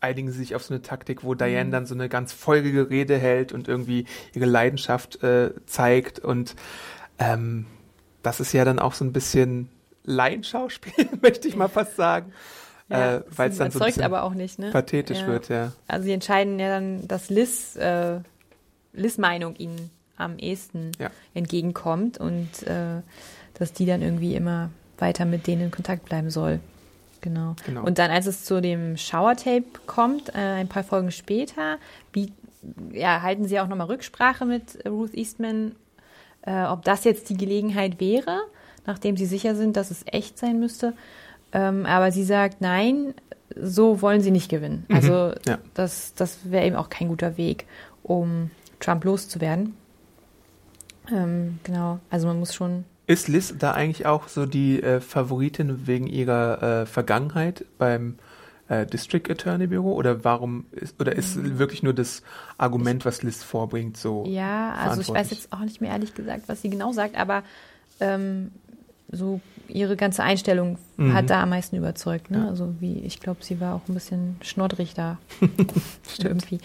Speaker 4: einigen sie sich auf so eine Taktik, wo Diane mhm. dann so eine ganz folgige Rede hält und irgendwie ihre Leidenschaft äh, zeigt. Und ähm, das ist ja dann auch so ein bisschen Laienschauspiel, möchte ich mal fast sagen. Ja, äh, weil es dann so ein bisschen
Speaker 5: aber auch nicht, ne?
Speaker 4: pathetisch ja. wird, ja.
Speaker 5: Also sie entscheiden ja dann, dass Liz, äh, Liz Meinung ihnen am ehesten ja. entgegenkommt und äh, dass die dann irgendwie immer weiter mit denen in Kontakt bleiben soll. Genau. genau. Und dann, als es zu dem Shower-Tape kommt, äh, ein paar Folgen später, wie, ja, halten sie auch nochmal Rücksprache mit Ruth Eastman, äh, ob das jetzt die Gelegenheit wäre nachdem sie sicher sind, dass es echt sein müsste. Ähm, aber sie sagt, nein, so wollen sie nicht gewinnen. Mhm. Also ja. das, das wäre eben auch kein guter Weg, um Trump loszuwerden. Ähm, genau, also man muss schon.
Speaker 4: Ist Liz da eigentlich auch so die äh, Favoritin wegen ihrer äh, Vergangenheit beim äh, District Attorney Büro oder warum ist, oder ist mhm. wirklich nur das Argument, was Liz vorbringt, so?
Speaker 5: Ja, also ich weiß jetzt auch nicht mehr ehrlich gesagt, was sie genau sagt, aber ähm, so ihre ganze Einstellung mhm. hat da am meisten überzeugt. Ne? Ja. Also wie, ich glaube, sie war auch ein bisschen schnoddrig da. Irgendwie.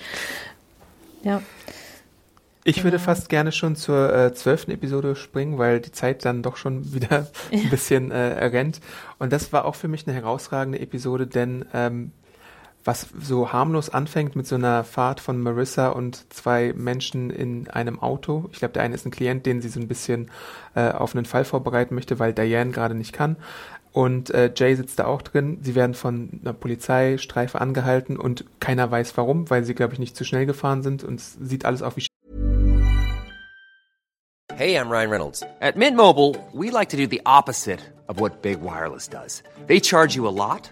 Speaker 5: Ja.
Speaker 4: Ich genau. würde fast gerne schon zur äh, zwölften äh, Episode springen, weil die Zeit dann doch schon wieder ein bisschen äh, rennt. Und das war auch für mich eine herausragende Episode, denn ähm, was so harmlos anfängt mit so einer Fahrt von Marissa und zwei Menschen in einem Auto. Ich glaube, der eine ist ein Klient, den sie so ein bisschen äh, auf einen Fall vorbereiten möchte, weil Diane gerade nicht kann. Und äh, Jay sitzt da auch drin. Sie werden von einer Polizeistreife angehalten und keiner weiß warum, weil sie, glaube ich, nicht zu schnell gefahren sind und es sieht alles auch wie.
Speaker 2: Hey, I'm Ryan Reynolds.
Speaker 1: At Mint Mobile, we like to do the opposite of what Big Wireless does. They charge you a lot.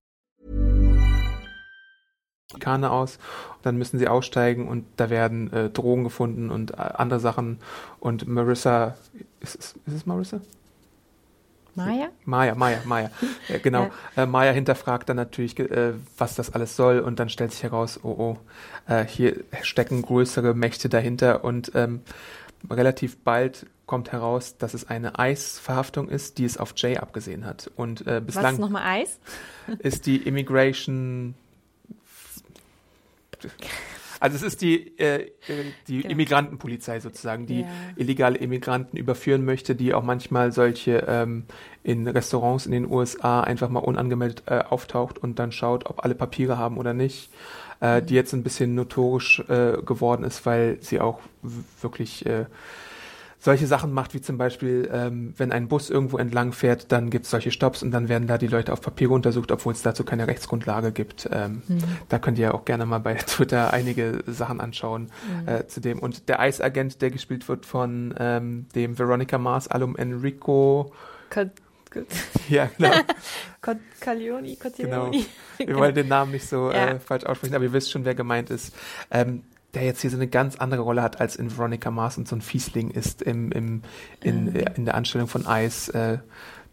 Speaker 4: Kana aus. Und dann müssen sie aussteigen und da werden äh, Drogen gefunden und äh, andere Sachen. Und Marissa, ist, ist, ist es Marissa?
Speaker 5: Maya?
Speaker 4: Maya, Maya, Maya. Ja, genau. Ja. Äh, Maya hinterfragt dann natürlich, äh, was das alles soll und dann stellt sich heraus, oh oh, äh, hier stecken größere Mächte dahinter und ähm, relativ bald kommt heraus, dass es eine Eisverhaftung ist, die es auf Jay abgesehen hat. Und äh,
Speaker 5: Was
Speaker 4: bislang
Speaker 5: ist nochmal Eis?
Speaker 4: ist die Immigration. Also es ist die, äh, äh, die
Speaker 5: Genau.
Speaker 4: Immigrantenpolizei sozusagen, die
Speaker 5: Ja.
Speaker 4: illegale Immigranten überführen möchte, die auch manchmal solche ähm, in Restaurants in den USA einfach mal unangemeldet äh, auftaucht und dann schaut, ob alle Papiere haben oder nicht. Äh, Die jetzt ein bisschen notorisch äh, geworden ist, weil sie auch wirklich äh, solche Sachen macht, wie zum Beispiel, ähm, wenn ein Bus irgendwo entlang fährt, dann gibt es solche Stops und dann werden da die Leute auf Papiere untersucht, obwohl es dazu keine Rechtsgrundlage gibt. Ähm, Da könnt ihr auch gerne mal bei Twitter einige Sachen anschauen äh, zu dem. Und der Eisagent, der gespielt wird von ähm, dem Veronica Mars Alum Enrico,
Speaker 5: Ko-
Speaker 4: ja genau,
Speaker 5: Ko- Corleone,
Speaker 4: genau. Wir wollen den Namen nicht so
Speaker 5: Ja.
Speaker 4: äh, falsch aussprechen, aber ihr wisst schon, wer gemeint ist. Ähm, der jetzt hier so eine ganz andere Rolle hat, als in Veronica Mars und so ein Fiesling ist im, im, in,
Speaker 5: Mhm.
Speaker 4: äh, in der Anstellung von Ice, äh,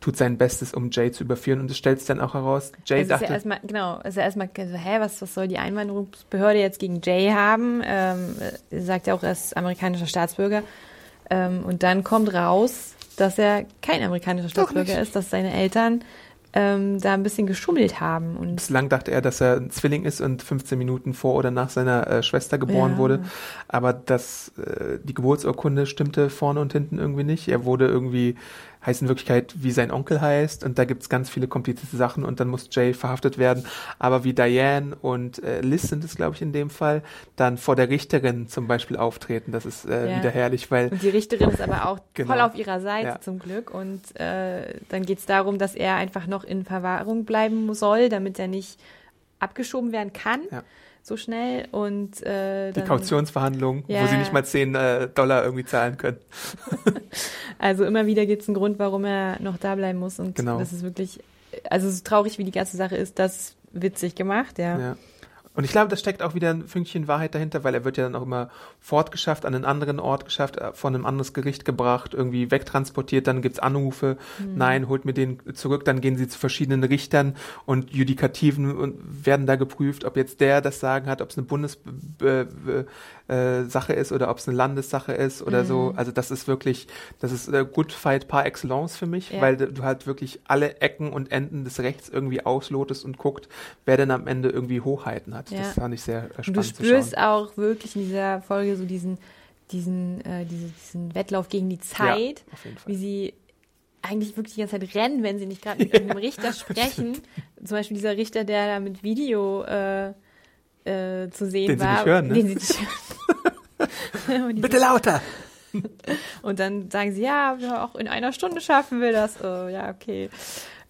Speaker 4: tut sein Bestes, um Jay zu überführen und es stellt sich dann auch heraus, Jay
Speaker 5: Es ist ja
Speaker 4: dachte,
Speaker 5: erstmal, genau, ist ja erstmal so, hä, was, was soll die Einwanderungsbehörde jetzt gegen Jay haben? Ähm, er sagt ja auch, er ist amerikanischer Staatsbürger. Ähm, und dann kommt raus, dass er kein amerikanischer Staatsbürger ist, dass seine Eltern ähm, da ein bisschen geschummelt haben. Und
Speaker 4: bislang dachte er, dass er ein Zwilling ist und 15 Minuten vor oder nach seiner äh, Schwester geboren
Speaker 5: Ja.
Speaker 4: wurde. Aber das, äh, die Geburtsurkunde stimmte vorne und hinten irgendwie nicht. Er wurde irgendwie, heißt in Wirklichkeit, wie sein Onkel heißt. Und da gibt's ganz viele komplizierte Sachen und dann muss Jay verhaftet werden. Aber wie Diane und äh, Liz sind es, glaube ich, in dem Fall, dann vor der Richterin zum Beispiel auftreten. Das ist äh,
Speaker 5: Ja.
Speaker 4: wieder herrlich, weil
Speaker 5: Und die Richterin ist aber auch
Speaker 4: Genau.
Speaker 5: voll auf ihrer Seite
Speaker 4: Ja.
Speaker 5: zum Glück. Und äh, dann geht es darum, dass er einfach noch in Verwahrung bleiben soll, damit er nicht abgeschoben werden kann
Speaker 4: Ja.
Speaker 5: So schnell. Und äh,
Speaker 4: die
Speaker 5: dann,
Speaker 4: Kautionsverhandlungen, wo
Speaker 5: Ja.
Speaker 4: sie nicht mal 10 äh, Dollar irgendwie zahlen können.
Speaker 5: Also immer wieder gibt es einen Grund, warum er noch da bleiben muss. Und
Speaker 4: Genau.
Speaker 5: das ist wirklich, also so traurig wie die ganze Sache ist, das witzig gemacht, ja.
Speaker 4: Ja. Und ich glaube, da steckt auch wieder ein Fünkchen Wahrheit dahinter, weil er wird ja dann auch immer fortgeschafft, an einen anderen Ort geschafft, äh, von einem anderes Gericht gebracht, irgendwie wegtransportiert, dann gibt's Anrufe, nein, holt mir den zurück, dann gehen sie zu verschiedenen Richtern und Judikativen und werden da geprüft, ob jetzt der das Sagen hat, ob es eine Bundessache äh, Sache ist oder ob es eine Landessache ist oder so. Also das ist wirklich, das ist äh, Good Fight par excellence für mich,
Speaker 5: Ja.
Speaker 4: weil du halt wirklich alle Ecken und Enden des Rechts irgendwie auslotest und guckt, wer denn am Ende irgendwie Hochheiten hat.
Speaker 5: Ja.
Speaker 4: Das fand ich sehr äh,
Speaker 5: Und
Speaker 4: spannend
Speaker 5: du spürst auch wirklich in dieser Folge so diesen, diesen, äh, diese, diesen Wettlauf gegen die Zeit,
Speaker 4: Fall.
Speaker 5: wie sie eigentlich wirklich die ganze Zeit rennen, wenn sie nicht gerade mit irgendeinem Richter sprechen. Zum Beispiel dieser Richter, der da mit Video äh, äh, zu sehen
Speaker 4: Den sie
Speaker 5: war.
Speaker 4: nicht hören, ne?
Speaker 5: Den sie nicht hören.
Speaker 4: Bitte lauter!
Speaker 5: Und dann sagen sie, ja, auch in einer Stunde schaffen wir das. Oh, ja, okay.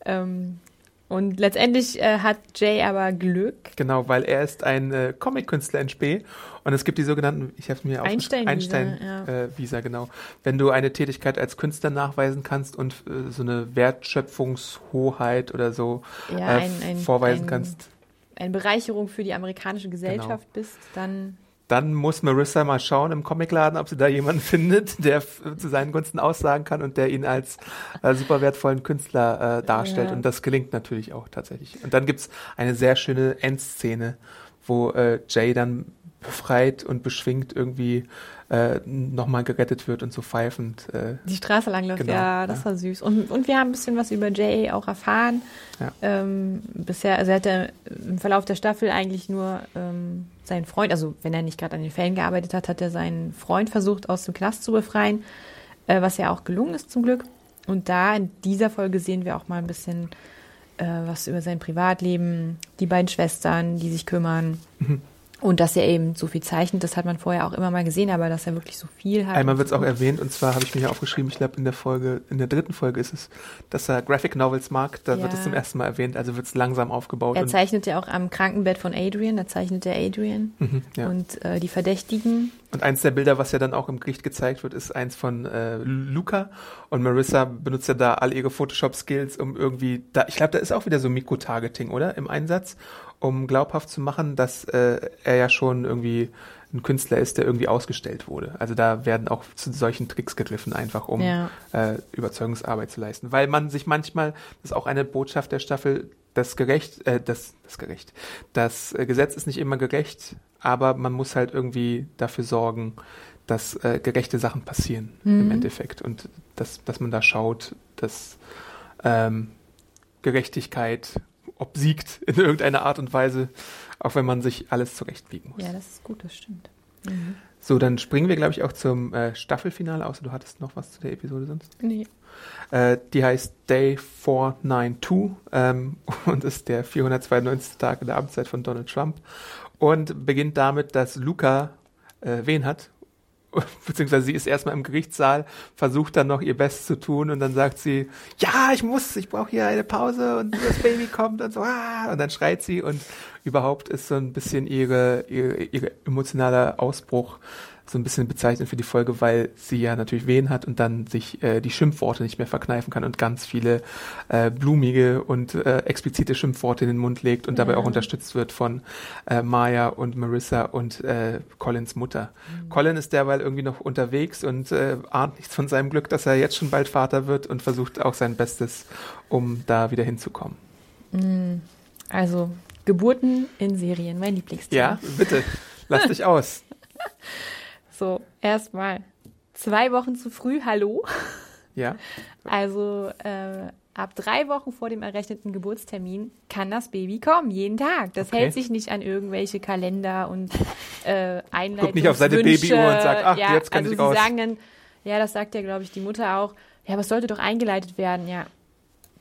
Speaker 5: Ähm, und letztendlich äh, hat Jay aber Glück.
Speaker 4: Genau, weil er ist ein äh, Comic-Künstler in Spee und es gibt die sogenannten, ich habe mir aufgeschrieben,
Speaker 5: Einstein-Visa,
Speaker 4: Einstein,
Speaker 5: ja.
Speaker 4: äh, Visa, genau. Wenn du eine Tätigkeit als Künstler nachweisen kannst und äh, so eine Wertschöpfungshoheit oder so
Speaker 5: Ja,
Speaker 4: äh,
Speaker 5: ein- ein-
Speaker 4: vorweisen
Speaker 5: ein-
Speaker 4: kannst,
Speaker 5: Eine Bereicherung für die amerikanische Gesellschaft
Speaker 4: Genau.
Speaker 5: bist, dann
Speaker 4: dann muss Marissa mal schauen im Comicladen, ob sie da jemanden findet, der zu seinen Gunsten aussagen kann und der ihn als äh, super wertvollen Künstler äh, darstellt.
Speaker 5: Ja.
Speaker 4: Und das gelingt natürlich auch tatsächlich. Und dann gibt's eine sehr schöne Endszene, wo äh, Jay dann befreit und beschwingt irgendwie äh, nochmal gerettet wird und so pfeifend. Äh,
Speaker 5: die Straße langläuft.
Speaker 4: Genau,
Speaker 5: ja, das
Speaker 4: ja.
Speaker 5: war süß. Und, und wir haben ein bisschen was über Jay auch erfahren.
Speaker 4: Ja.
Speaker 5: Ähm, bisher, also er hatte im Verlauf der Staffel eigentlich nur ähm, seinen Freund, also wenn er nicht gerade an den Fällen gearbeitet hat, hat er seinen Freund versucht, aus dem Knast zu befreien, äh, was ja auch gelungen ist zum Glück. Und da in dieser Folge sehen wir auch mal ein bisschen äh, was über sein Privatleben, die beiden Schwestern, die sich kümmern.
Speaker 4: Mhm.
Speaker 5: Und dass er eben so viel zeichnet, das hat man vorher auch immer mal gesehen, aber dass er wirklich so viel hat.
Speaker 4: Einmal wird es
Speaker 5: so
Speaker 4: auch erwähnt, und zwar habe ich mir hier aufgeschrieben, ich glaube in der Folge, in der dritten Folge ist es, dass er Graphic Novels mag, da wird
Speaker 5: Ja.
Speaker 4: es zum ersten Mal erwähnt, also wird es langsam aufgebaut.
Speaker 5: Er zeichnet ja auch am Krankenbett von Adrian, da zeichnet er Adrian
Speaker 4: Mhm, ja.
Speaker 5: und äh, die Verdächtigen.
Speaker 4: Und eins der Bilder, was ja dann auch im Gericht gezeigt wird, ist eins von äh, Luca. Und Marissa benutzt ja da all ihre Photoshop-Skills, um irgendwie, da, ich glaube, da ist auch wieder so Mikro-Targeting, oder? Im Einsatz, um glaubhaft zu machen, dass äh, er ja schon irgendwie ein Künstler ist, der irgendwie ausgestellt wurde. Also da werden auch zu solchen Tricks gegriffen, einfach um
Speaker 5: Ja.
Speaker 4: äh, Überzeugungsarbeit zu leisten. Weil man sich manchmal, das ist auch eine Botschaft der Staffel, das gerecht, äh, das, das gerecht, das Gesetz ist nicht immer gerecht, aber man muss halt irgendwie dafür sorgen, dass äh, gerechte Sachen passieren mhm. im Endeffekt und dass, dass man da schaut, dass ähm, Gerechtigkeit obsiegt in irgendeiner Art und Weise, auch wenn man sich alles zurechtbiegen muss.
Speaker 5: Ja, das ist gut, das stimmt. Mhm.
Speaker 4: So, dann springen wir, glaube ich, auch zum äh, Staffelfinale, außer du hattest noch was zu der Episode sonst?
Speaker 5: Nee.
Speaker 4: Äh, die heißt Day 492 ähm, und ist der 492. Tag in der Amtszeit von Donald Trump und beginnt damit, dass Luca äh, wen hat beziehungsweise sie ist erstmal im Gerichtssaal, versucht dann noch ihr Bestes zu tun und dann sagt sie, ja, ich muss, ich brauche hier eine Pause und das Baby kommt und so, ah, und dann schreit sie und überhaupt ist so ein bisschen ihre, ihre, ihre emotionaler Ausbruch so ein bisschen bezeichnet für die Folge, weil sie ja natürlich Wehen hat und dann sich äh, die Schimpfworte nicht mehr verkneifen kann und ganz viele äh, blumige und äh, explizite Schimpfworte in den Mund legt und ja. dabei auch unterstützt wird von äh, Maya und Marissa und äh, Collins Mutter. Mhm. Colin ist derweil irgendwie noch unterwegs und äh, ahnt nichts von seinem Glück, dass er jetzt schon bald Vater wird und versucht auch sein Bestes, um da wieder hinzukommen.
Speaker 5: Mhm. Also Geburten in Serien, mein Lieblingsthema.
Speaker 4: Ja, bitte, lass dich aus.
Speaker 5: So, erstmal zwei Wochen zu früh, hallo.
Speaker 4: Ja.
Speaker 5: Also äh, ab drei Wochen vor dem errechneten Geburtstermin kann das Baby kommen, jeden Tag. Das okay. hält sich nicht an irgendwelche Kalender und äh, Einleitungen. Guckt
Speaker 4: nicht auf seine Babyuhr und sagt, ach, ja, jetzt kann also ich
Speaker 5: raus. Sie sagen dann, ja, das sagt ja, glaube ich, die Mutter auch, ja, aber es sollte doch eingeleitet werden. Ja,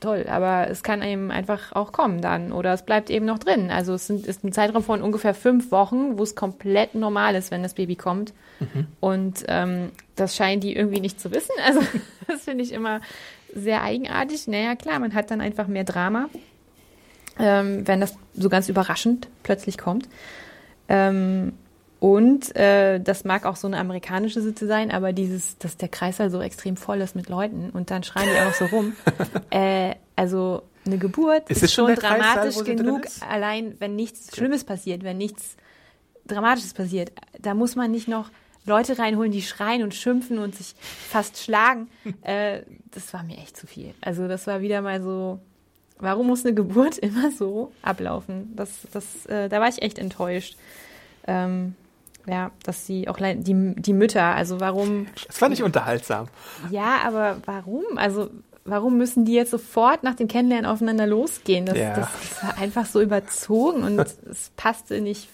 Speaker 5: toll, aber es kann eben einfach auch kommen dann oder es bleibt eben noch drin. Also es sind, ist ein Zeitraum von ungefähr fünf Wochen, wo es komplett normal ist, wenn das Baby kommt. Mhm. Und ähm, das scheinen die irgendwie nicht zu wissen. Also das finde ich immer sehr eigenartig. Naja, klar, man hat dann einfach mehr Drama, ähm, wenn das so ganz überraschend plötzlich kommt. Ähm, und äh, das mag auch so eine amerikanische Sitte sein, aber dieses, dass der Kreißsaal so extrem voll ist mit Leuten und dann schreien die auch so rum. äh, also eine Geburt ist, ist schon dramatisch genug, allein wenn nichts okay. Schlimmes passiert, wenn nichts Dramatisches passiert. Da muss man nicht noch Leute reinholen, die schreien und schimpfen und sich fast schlagen. Äh, das war mir echt zu viel. Also das war wieder mal so, warum muss eine Geburt immer so ablaufen? Das, das, äh, da war ich echt enttäuscht. Ähm, ja, dass sie auch die, die Mütter, also warum.
Speaker 4: Das fand ich unterhaltsam.
Speaker 5: Ja, aber warum? Also, warum müssen die jetzt sofort nach dem Kennenlernen aufeinander losgehen? Das, ja. das, das war einfach so überzogen und es passte nicht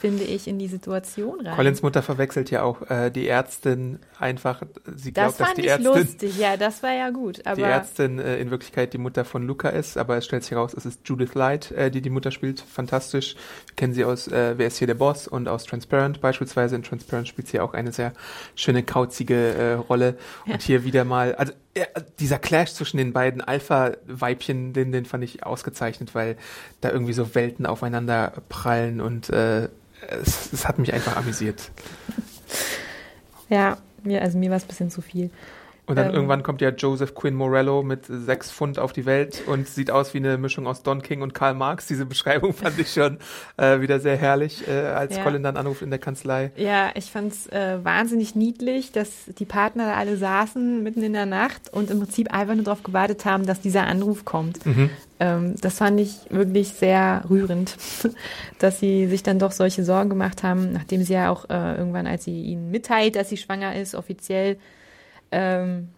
Speaker 5: finde ich, in die Situation rein.
Speaker 4: Collins Mutter verwechselt ja auch äh, die Ärztin einfach. Sie glaubt,
Speaker 5: das
Speaker 4: dass die
Speaker 5: Ärztin. lustig, ja, das war ja gut.
Speaker 4: die Ärztin äh, in Wirklichkeit die Mutter von Luca ist, aber es stellt sich heraus, es ist Judith Light, äh, die die Mutter spielt. Fantastisch. Wir kennen sie aus äh, Wer ist hier der Boss und aus Transparent beispielsweise. In Transparent spielt sie auch eine sehr schöne, kauzige äh, Rolle. Ja. Und hier wieder mal, also ja, dieser Clash zwischen den beiden Alpha-Weibchen, den, den fand ich ausgezeichnet, weil da irgendwie so Welten aufeinander prallen und äh, es, es hat mich einfach amüsiert.
Speaker 5: Ja, mir, also mir war es ein bisschen zu viel.
Speaker 4: Und dann ähm, irgendwann kommt ja Joseph Quinn Morello mit sechs Pfund auf die Welt und sieht aus wie eine Mischung aus Don King und Karl Marx. Diese Beschreibung fand ich schon äh, wieder sehr herrlich, äh, als ja. Colin dann anruft in der Kanzlei.
Speaker 5: Ja, ich fand es äh, wahnsinnig niedlich, dass die Partner da alle saßen mitten in der Nacht und im Prinzip einfach nur darauf gewartet haben, dass dieser Anruf kommt. Mhm. Ähm, das fand ich wirklich sehr rührend, dass sie sich dann doch solche Sorgen gemacht haben, nachdem sie ja auch äh, irgendwann, als sie ihnen mitteilt, dass sie schwanger ist, offiziell ähm,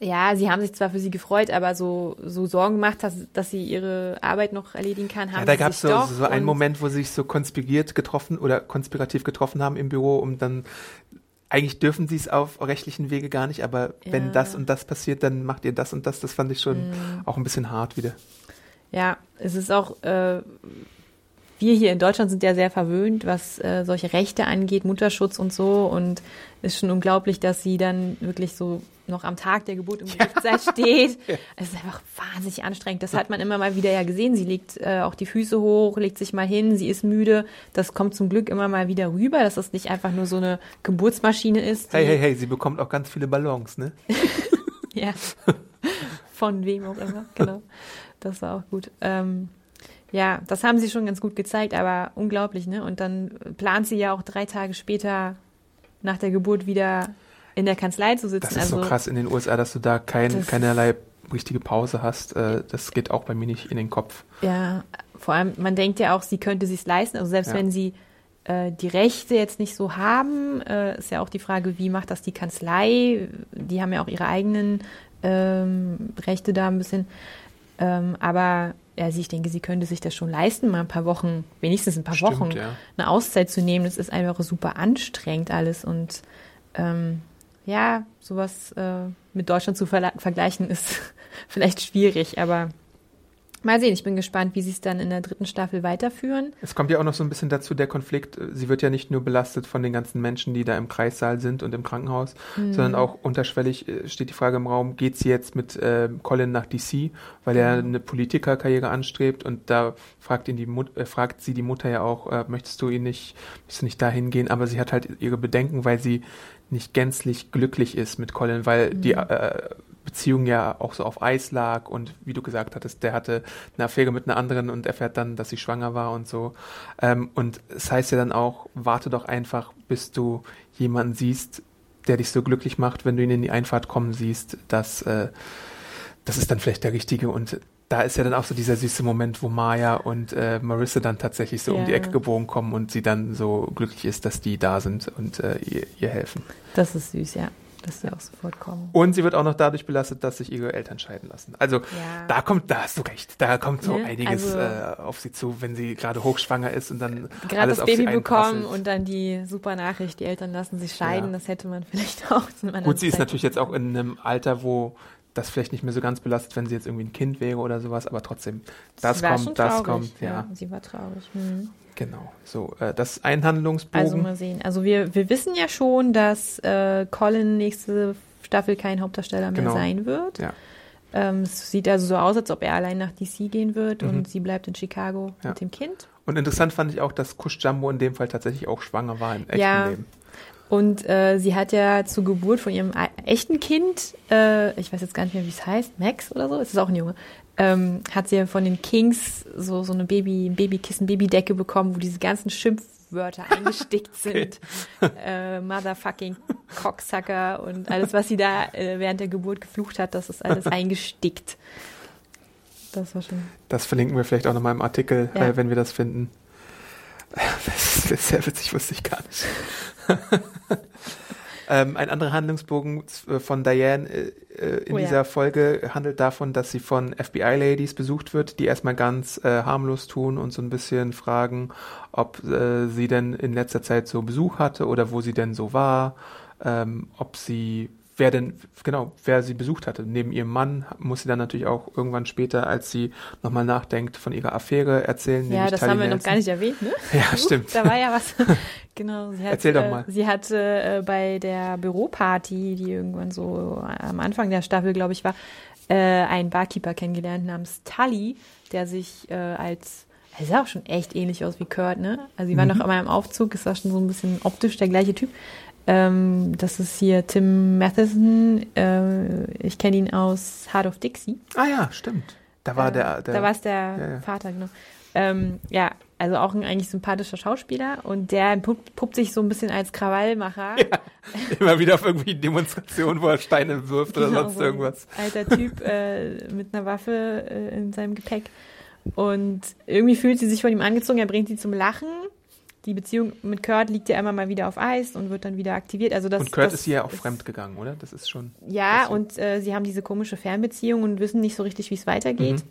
Speaker 5: ja, sie haben sich zwar für sie gefreut, aber so, so Sorgen gemacht, dass, dass sie ihre Arbeit noch erledigen kann, haben ja,
Speaker 4: da gab es so, so einen Moment, wo sie sich so konspiriert getroffen oder konspirativ getroffen haben im Büro, um dann eigentlich dürfen sie es auf rechtlichen Wege gar nicht, aber ja. wenn das und das passiert, dann macht ihr das und das. Das fand ich schon mhm. auch ein bisschen hart wieder.
Speaker 5: Ja, es ist auch, äh, wir hier in Deutschland sind ja sehr verwöhnt, was äh, solche Rechte angeht, Mutterschutz und so. Und es ist schon unglaublich, dass sie dann wirklich so noch am Tag der Geburt im Gerichtssaal steht. Es ist einfach wahnsinnig anstrengend. Das hat man immer mal wieder ja gesehen. Sie legt äh, auch die Füße hoch, legt sich mal hin, sie ist müde. Das kommt zum Glück immer mal wieder rüber, dass das nicht einfach nur so eine Geburtsmaschine ist.
Speaker 4: Hey, hey, hey, sie bekommt auch ganz viele Ballons, ne?
Speaker 5: ja. Von wem auch immer, genau. Das war auch gut. Ähm, ja, das haben sie schon ganz gut gezeigt, aber unglaublich, ne? Und dann plant sie ja auch drei Tage später nach der Geburt wieder in der Kanzlei zu sitzen.
Speaker 4: Das ist also, so krass in den USA, dass du da kein, keinerlei richtige Pause hast. Äh, das geht auch bei mir nicht in den Kopf.
Speaker 5: Ja, vor allem, man denkt ja auch, sie könnte sich leisten. Also selbst ja. wenn sie äh, die Rechte jetzt nicht so haben. Äh, ist ja auch die Frage, wie macht das die Kanzlei? Die haben ja auch ihre eigenen ähm, Rechte da ein bisschen. Ähm, aber ja, ich denke, sie könnte sich das schon leisten, mal ein paar Wochen, wenigstens ein paar
Speaker 4: Stimmt,
Speaker 5: Wochen,
Speaker 4: ja.
Speaker 5: eine Auszeit zu nehmen. Das ist einfach super anstrengend alles. Und ähm, ja, sowas äh, mit Deutschland zu vergleichen ist vielleicht schwierig, aber mal sehen. Ich bin gespannt, wie sie es dann in der dritten Staffel weiterführen.
Speaker 4: Es kommt ja auch noch so ein bisschen dazu, der Konflikt, äh, sie wird ja nicht nur belastet von den ganzen Menschen, die da im Kreissaal sind und im Krankenhaus,
Speaker 5: Mhm.
Speaker 4: sondern auch unterschwellig äh, steht die Frage im Raum, geht sie jetzt mit äh, Colin nach DC, weil er
Speaker 5: Mhm.
Speaker 4: eine Politikerkarriere anstrebt und da fragt ihn die Mut äh, fragt sie die Mutter ja auch, äh, möchtest du ihn nicht, möchtest du nicht dahin gehen, aber sie hat halt ihre Bedenken, weil sie nicht gänzlich glücklich ist mit Colin, weil die
Speaker 5: Mhm.
Speaker 4: äh, Beziehung ja auch so auf Eis lag und wie du gesagt hattest, der hatte eine Affäre mit einer anderen und erfährt dann, dass sie schwanger war und so. Ähm, und es heißt ja dann auch, warte doch einfach, bis du jemanden siehst, der dich so glücklich macht, wenn du ihn in die Einfahrt kommen siehst, dass äh, das ist dann vielleicht der richtige und da ist ja dann auch so dieser süße Moment, wo Maya und äh, Marissa dann tatsächlich so um die. Ecke gebogen kommen und sie dann so glücklich ist, dass die da sind und äh, ihr, ihr helfen.
Speaker 5: Das ist süß, ja, dass die auch sofort kommen.
Speaker 4: Und sie wird auch noch dadurch belastet, dass sich ihre Eltern scheiden lassen. Also
Speaker 5: Ja.
Speaker 4: da kommt, da hast du recht, da kommt so
Speaker 5: Ne?
Speaker 4: einiges
Speaker 5: Also-
Speaker 4: äh, auf sie zu, wenn sie gerade hochschwanger ist und dann
Speaker 5: Gerade das Baby bekommen und dann die super Nachricht, die Eltern lassen sich scheiden,
Speaker 4: Ja.
Speaker 5: das hätte man vielleicht auch zu
Speaker 4: Gut, sie ist
Speaker 5: Zeitpunkt
Speaker 4: natürlich jetzt auch in einem Alter, wo das vielleicht nicht mehr so ganz belastet, wenn sie jetzt irgendwie ein Kind wäre oder sowas, aber trotzdem, das kommt, das kommt, ja,
Speaker 5: Sie war traurig. Hm.
Speaker 4: Genau. So, äh, das Einhandlungsbogen.
Speaker 5: Also mal sehen. Also wir, wir wissen ja schon, dass äh, Colin nächste Staffel kein Hauptdarsteller mehr
Speaker 4: Genau.
Speaker 5: sein wird.
Speaker 4: Ja.
Speaker 5: Ähm, es sieht also so aus, als ob er allein nach DC gehen wird
Speaker 4: Mhm.
Speaker 5: und sie bleibt in Chicago
Speaker 4: Ja.
Speaker 5: mit dem Kind.
Speaker 4: Und interessant fand ich auch, dass Kush Jumbo in dem Fall tatsächlich auch schwanger war im echten
Speaker 5: Ja.
Speaker 4: Leben.
Speaker 5: Und äh, sie hat ja zur Geburt von ihrem e- echten Kind, äh, ich weiß jetzt gar nicht mehr, wie es heißt, Max oder so, es ist auch ein Junge, ähm, hat sie ja von den Kings so, so eine Baby, Babykissen, Babydecke bekommen, wo diese ganzen Schimpfwörter eingestickt sind. Äh, Motherfucking Cocksucker und alles, was sie da äh, während der Geburt geflucht hat, das ist alles eingestickt. Das war schon.
Speaker 4: Das verlinken wir vielleicht auch nochmal im Artikel,
Speaker 5: Ja.
Speaker 4: äh, wenn wir das finden. Das ist sehr witzig, wusste ich gar nicht. Ähm, ein anderer Handlungsbogen äh, von Diane äh, äh, in
Speaker 5: Oh ja.
Speaker 4: dieser Folge handelt davon, dass sie von FBI-Ladies besucht wird, die erstmal ganz äh, harmlos tun und so ein bisschen fragen, ob äh, sie denn in letzter Zeit so Besuch hatte oder wo sie denn so war, ähm, ob sie wer denn, genau, wer sie besucht hatte. Neben ihrem Mann muss sie dann natürlich auch irgendwann später, als sie nochmal nachdenkt, von ihrer Affäre erzählen.
Speaker 5: Ja, das
Speaker 4: Tully
Speaker 5: haben wir noch
Speaker 4: Nelson.
Speaker 5: gar nicht erwähnt, ne?
Speaker 4: Ja, stimmt.
Speaker 5: Da war ja was. genau. Sie hat,
Speaker 4: Erzähl doch
Speaker 5: äh,
Speaker 4: mal.
Speaker 5: Sie hatte äh, bei der Büroparty, die irgendwann so am Anfang der Staffel, glaube ich, war, äh, einen Barkeeper kennengelernt namens Tully, der sich äh, als er sah auch schon echt ähnlich aus wie Kurt, ne? Also, die waren
Speaker 4: Mhm.
Speaker 5: noch immer im Aufzug, ist auch schon so ein bisschen optisch der gleiche Typ. Ähm, das ist hier Tim Matheson. Äh, ich kenne ihn aus Heart of Dixie.
Speaker 4: Ah ja, stimmt. Da war
Speaker 5: Äh,
Speaker 4: der, der
Speaker 5: da war es der
Speaker 4: Ja, ja.
Speaker 5: Vater, genau. Ähm, ja, also auch ein eigentlich sympathischer Schauspieler und der puppt, puppt sich so ein bisschen als Krawallmacher.
Speaker 4: immer wieder auf irgendwie Demonstrationen, wo er Steine wirft oder
Speaker 5: Genau,
Speaker 4: sonst irgendwas.
Speaker 5: Alter Typ äh, mit einer Waffe äh, in seinem Gepäck. Und irgendwie fühlt sie sich von ihm angezogen, er bringt sie zum Lachen. Die Beziehung mit Kurt liegt ja immer mal wieder auf Eis und wird dann wieder aktiviert. Also das,
Speaker 4: Und Kurt
Speaker 5: das
Speaker 4: ist ja auch fremd gegangen, oder? Das ist schon.
Speaker 5: Ja, und äh, sie haben diese komische Fernbeziehung und wissen nicht so richtig, wie es weitergeht.
Speaker 4: Mhm.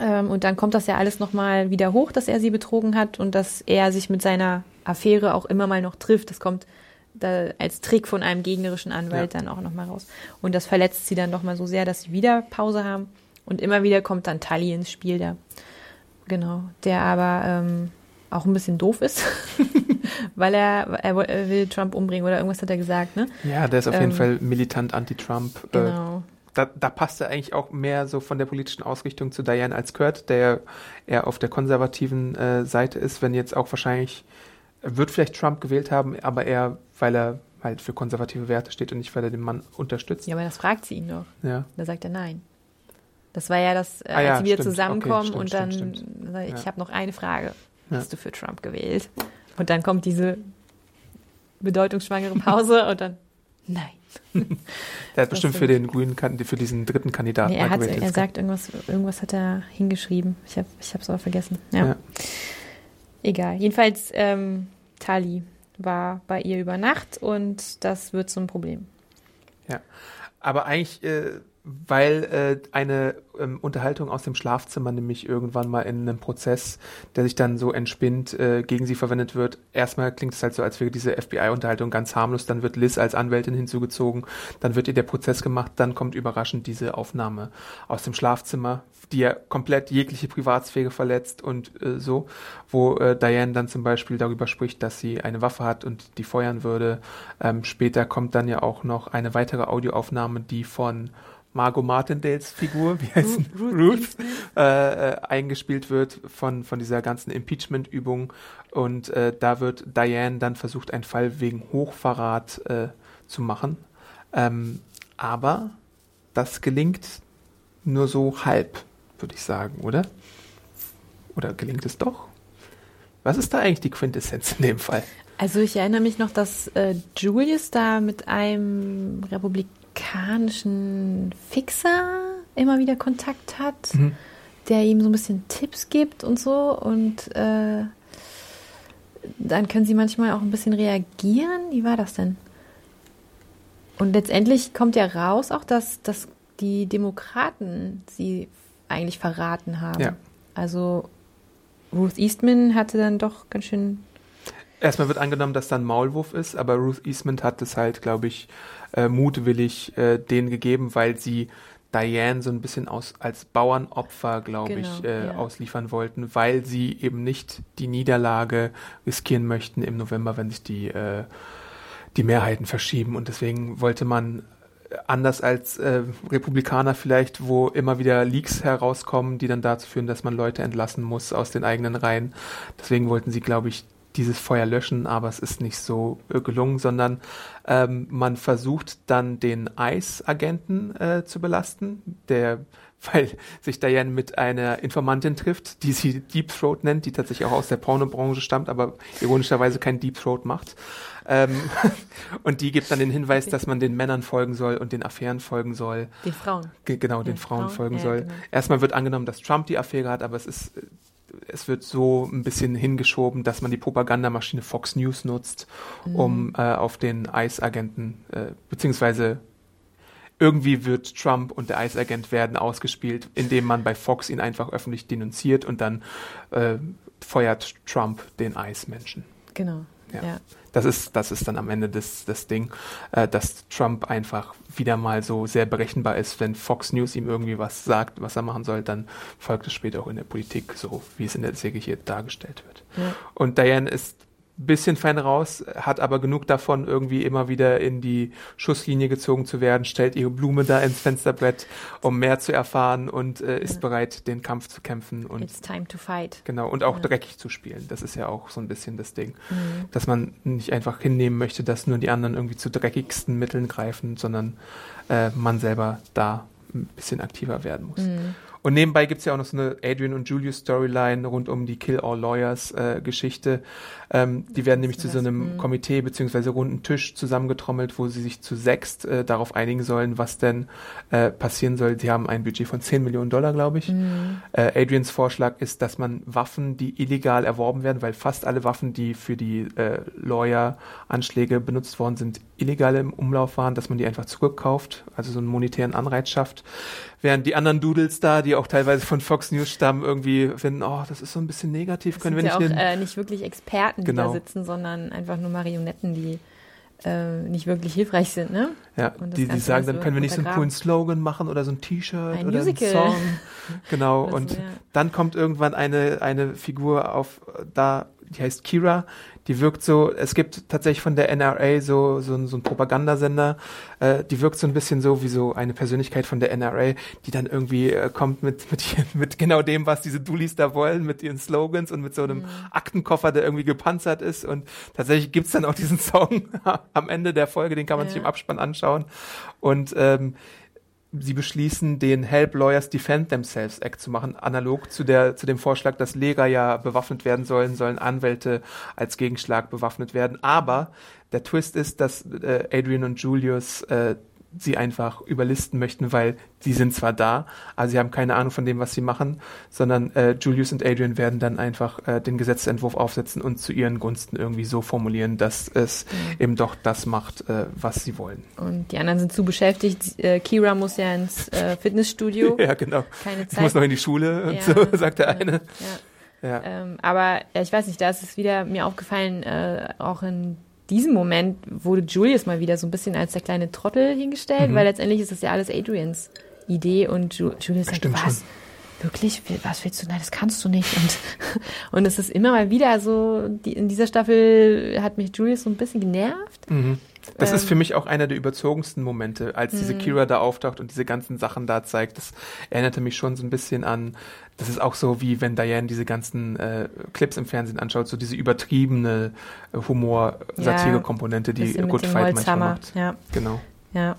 Speaker 5: Ähm, und dann kommt das ja alles nochmal wieder hoch, dass er sie betrogen hat und dass er sich mit seiner Affäre auch immer mal noch trifft. Das kommt da als Trick von einem gegnerischen Anwalt
Speaker 4: Ja.
Speaker 5: dann auch nochmal raus. Und das verletzt sie dann nochmal so sehr, dass sie wieder Pause haben. Und immer wieder kommt dann Tully ins Spiel da. Genau. Der aber ähm, auch ein bisschen doof ist, weil er, er will Trump umbringen oder irgendwas hat er gesagt, ne?
Speaker 4: Ja, der ist auf jeden
Speaker 5: Ähm,
Speaker 4: Fall militant anti-Trump. Äh,
Speaker 5: Genau.
Speaker 4: da, da passt er eigentlich auch mehr so von der politischen Ausrichtung zu Diane als Kurt, der eher auf der konservativen äh, Seite ist, wenn jetzt auch wahrscheinlich, wird vielleicht Trump gewählt haben, aber eher, weil er halt für konservative Werte steht und nicht, weil er den Mann unterstützt.
Speaker 5: Ja, aber das fragt sie ihn doch.
Speaker 4: Ja.
Speaker 5: Da sagt er nein. Das war ja das, äh,
Speaker 4: Ah ja,
Speaker 5: als wieder
Speaker 4: stimmt.
Speaker 5: zusammenkommen
Speaker 4: Okay, stimmt,
Speaker 5: und dann
Speaker 4: stimmt, stimmt.
Speaker 5: ich
Speaker 4: Ja.
Speaker 5: habe noch eine Frage.
Speaker 4: Ja.
Speaker 5: Hast du für Trump gewählt? Und dann kommt diese bedeutungsschwangere Pause und dann nein.
Speaker 4: Der hat bestimmt für den grünen, für diesen dritten Kandidaten
Speaker 5: Nee, er, hat, er sagt irgendwas, irgendwas hat er hingeschrieben. Ich habe ich es aber vergessen. Ja.
Speaker 4: Ja.
Speaker 5: Egal. Jedenfalls, ähm, Tali war bei ihr über Nacht und das wird zum Problem.
Speaker 4: Ja. Aber eigentlich äh, weil äh, eine ähm, Unterhaltung aus dem Schlafzimmer nämlich irgendwann mal in einem Prozess, der sich dann so entspinnt, äh, gegen sie verwendet wird. Erstmal klingt es halt so, als wäre diese FBI-Unterhaltung ganz harmlos, dann wird Liz als Anwältin hinzugezogen, dann wird ihr der Prozess gemacht, dann kommt überraschend diese Aufnahme aus dem Schlafzimmer, die ja komplett jegliche Privatsphäre verletzt und äh, so, wo äh, Diane dann zum Beispiel darüber spricht, dass sie eine Waffe hat und die feuern würde. Ähm, später kommt dann ja auch noch eine weitere Audioaufnahme, die von Margot Martindales Figur, wie heißt Ruth, Ruth äh, äh, eingespielt wird von, von dieser ganzen Impeachment-Übung. Und äh, da wird Diane dann versucht, einen Fall wegen Hochverrat äh, zu machen. Ähm, aber das gelingt nur so halb, würde ich sagen, oder? Oder gelingt es doch? Was ist da eigentlich die Quintessenz in dem Fall?
Speaker 5: Also ich erinnere mich noch, dass äh, Julius da mit einem Republik amerikanischen Fixer immer wieder Kontakt hat, mhm. der ihm so ein bisschen Tipps gibt und so. Und äh, dann können sie manchmal auch ein bisschen reagieren. Wie war das denn? Und letztendlich kommt ja raus auch, dass, dass die Demokraten sie eigentlich verraten haben. Ja. Also Ruth Eastman hatte dann doch ganz schön.
Speaker 4: Erstmal wird angenommen, dass da ein Maulwurf ist, aber Ruth Eastman hat es halt, glaube ich, äh, mutwillig äh, denen gegeben, weil sie Diane so ein bisschen aus, als Bauernopfer, glaube genau, ich, äh, ja. ausliefern wollten, weil sie eben nicht die Niederlage riskieren möchten im November, wenn sich die, äh, die Mehrheiten verschieben. Und deswegen wollte man äh, anders als äh, Republikaner vielleicht, wo immer wieder Leaks herauskommen, die dann dazu führen, dass man Leute entlassen muss aus den eigenen Reihen. Deswegen wollten sie, glaube ich, dieses Feuer löschen, aber es ist nicht so äh, gelungen, sondern ähm, man versucht dann den Eisagenten äh, zu belasten, der weil sich Diane mit einer Informantin trifft, die sie Deep Throat nennt, die tatsächlich auch aus der Pornobranche stammt, aber ironischerweise kein Deep Throat macht. Ähm, und die gibt dann den Hinweis, dass man den Männern folgen soll und den Affären folgen soll.
Speaker 5: Den Frauen.
Speaker 4: Ge genau, den, den Frauen, Frauen, folgen ja, soll. Genau. Erstmal wird angenommen, dass Trump die Affäre hat, aber es ist es wird so ein bisschen hingeschoben, dass man die Propagandamaschine Fox News nutzt, mhm. um äh, auf den ICE-Agenten, äh, beziehungsweise irgendwie wird Trump und der ICE-Agent werden ausgespielt, indem man bei Fox ihn einfach öffentlich denunziert und dann äh, feuert Trump den ICE-Menschen.
Speaker 5: Genau. Ja. ja.
Speaker 4: Das ist, das ist dann am Ende das, das Ding, äh, dass Trump einfach wieder mal so sehr berechenbar ist. Wenn Fox News ihm irgendwie was sagt, was er machen soll, dann folgt es später auch in der Politik, so wie es in der Serie hier dargestellt wird. Ja. Und Diane ist bisschen fein raus, hat aber genug davon, irgendwie immer wieder in die Schusslinie gezogen zu werden, stellt ihre Blume da ins Fensterbrett, um mehr zu erfahren und äh, ist ja. bereit, den Kampf zu kämpfen. Und,
Speaker 5: It's time to fight.
Speaker 4: Genau, und auch ja. dreckig zu spielen. Das ist ja auch so ein bisschen das Ding. Mhm. Dass man nicht einfach hinnehmen möchte, dass nur die anderen irgendwie zu dreckigsten Mitteln greifen, sondern äh, man selber da ein bisschen aktiver werden muss. Mhm. Und nebenbei gibt's ja auch noch so eine Adrian und Julius Storyline rund um die Kill All Lawyers äh, Geschichte. Ähm, die werden nämlich zu so einem mhm. Komitee beziehungsweise runden Tisch zusammengetrommelt, wo sie sich zu sechst äh, darauf einigen sollen, was denn äh, passieren soll. Sie haben ein Budget von 10 Millionen Dollar, glaube ich. Mhm. Äh, Adrians Vorschlag ist, dass man Waffen, die illegal erworben werden, weil fast alle Waffen, die für die äh, Lawyer-Anschläge benutzt worden sind, illegal im Umlauf waren, dass man die einfach zurückkauft, also so einen monetären Anreiz schafft. Während die anderen Doodles da, die auch teilweise von Fox News stammen, irgendwie finden, oh, das ist so ein bisschen negativ, das können wir
Speaker 5: nicht.
Speaker 4: Ja
Speaker 5: auch äh, nicht wirklich Experten, genau. die da sitzen, sondern einfach nur Marionetten, die äh, nicht wirklich hilfreich sind, ne?
Speaker 4: Ja, die, die sagen, dann können wir nicht so einen coolen Slogan machen oder so ein T-Shirt oder Musical. einen Song. Genau. Und ja. dann kommt irgendwann eine, eine Figur auf da, die heißt Kira, die wirkt so, es gibt tatsächlich von der NRA so, so, so einen Propagandasender, äh, die wirkt so ein bisschen so wie so eine Persönlichkeit von der NRA, die dann irgendwie äh, kommt mit, mit, mit genau dem, was diese Dullis da wollen, mit ihren Slogans und mit so einem mhm. Aktenkoffer, der irgendwie gepanzert ist. Und tatsächlich gibt's dann auch diesen Song am Ende der Folge, den kann man ja. sich im Abspann anschauen. Und ähm, sie beschließen, den Help Lawyers Defend Themselves Act zu machen, analog zu der zu dem Vorschlag, dass Lehrer ja bewaffnet werden sollen, sollen Anwälte als Gegenschlag bewaffnet werden. Aber der Twist ist, dass äh, Adrian und Julius äh, sie einfach überlisten möchten, weil sie sind zwar da, aber sie haben keine Ahnung von dem, was sie machen, sondern äh, Julius und Adrian werden dann einfach äh, den Gesetzentwurf aufsetzen und zu ihren Gunsten irgendwie so formulieren, dass es mhm. eben doch das macht, äh, was sie wollen.
Speaker 5: Und die anderen sind zu beschäftigt. Äh, Kira muss ja ins äh, Fitnessstudio.
Speaker 4: ja, genau.
Speaker 5: Keine Zeit.
Speaker 4: Ich muss noch in die Schule und
Speaker 5: Ja.
Speaker 4: so, sagt der eine.
Speaker 5: Ja.
Speaker 4: Ja.
Speaker 5: Ähm, aber ich weiß nicht, da ist es wieder mir aufgefallen, äh, auch in diesem Moment wurde Julius mal wieder so ein bisschen als der kleine Trottel
Speaker 4: Mhm.
Speaker 5: hingestellt, weil letztendlich ist das ja alles Adrians Idee und Ju Julius sagt,
Speaker 4: Stimmt
Speaker 5: was? Wirklich? Wie- Was willst du? Nein, das kannst du nicht. Und, und es ist immer mal wieder so, die, in dieser Staffel hat mich Julius so ein bisschen genervt.
Speaker 4: Mhm. Das ist
Speaker 5: Ähm.
Speaker 4: für mich auch einer der überzogensten Momente, als diese
Speaker 5: Mhm.
Speaker 4: Kira da auftaucht und diese ganzen Sachen da zeigt. Das erinnerte mich schon so ein bisschen an, das ist auch so wie wenn Diane diese ganzen äh, Clips im Fernsehen anschaut, so diese übertriebene äh, Humor-Satire-Komponente, die Good Fight manchmal macht.
Speaker 5: Ja.
Speaker 4: Genau.
Speaker 5: Ja.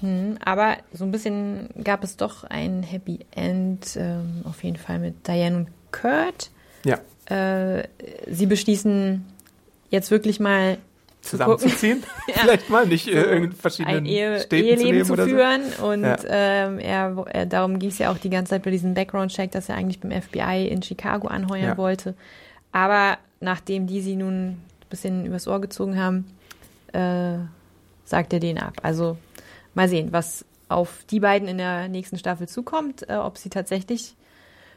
Speaker 5: Hm, aber so ein bisschen gab es doch ein Happy End, ähm, auf jeden Fall mit Diane und Kurt.
Speaker 4: Ja.
Speaker 5: Äh, sie beschließen jetzt wirklich mal
Speaker 4: Zusammenzuziehen?
Speaker 5: Ja.
Speaker 4: Vielleicht mal nicht äh,
Speaker 5: So
Speaker 4: in verschiedenen
Speaker 5: ein Ehe,
Speaker 4: Städten
Speaker 5: Eheleben
Speaker 4: zu leben
Speaker 5: zu führen. Und
Speaker 4: Ja.
Speaker 5: ähm, er, er, darum ging es ja auch die ganze Zeit bei diesem Background-Check, dass er eigentlich beim FBI in Chicago anheuern
Speaker 4: Ja.
Speaker 5: wollte. Aber nachdem die sie nun ein bisschen übers Ohr gezogen haben, äh, sagt er den ab. Also mal sehen, was auf die beiden in der nächsten Staffel zukommt, äh, ob sie tatsächlich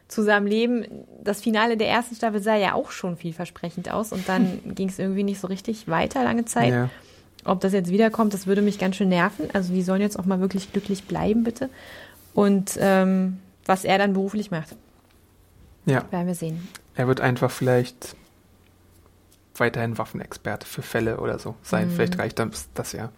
Speaker 5: zusammen leben. Das Finale der ersten Staffel sah ja auch schon vielversprechend aus und dann ging es irgendwie nicht so richtig weiter lange. Zeit.
Speaker 4: Ja.
Speaker 5: Ob das jetzt wiederkommt, das würde mich ganz schön nerven. Also die sollen jetzt auch mal wirklich glücklich bleiben, bitte. Und ähm, was er dann beruflich macht,
Speaker 4: ja,
Speaker 5: werden wir sehen.
Speaker 4: er wird einfach vielleicht weiterhin Waffenexperte für Fälle oder so sein. Vielleicht reicht das, das ja.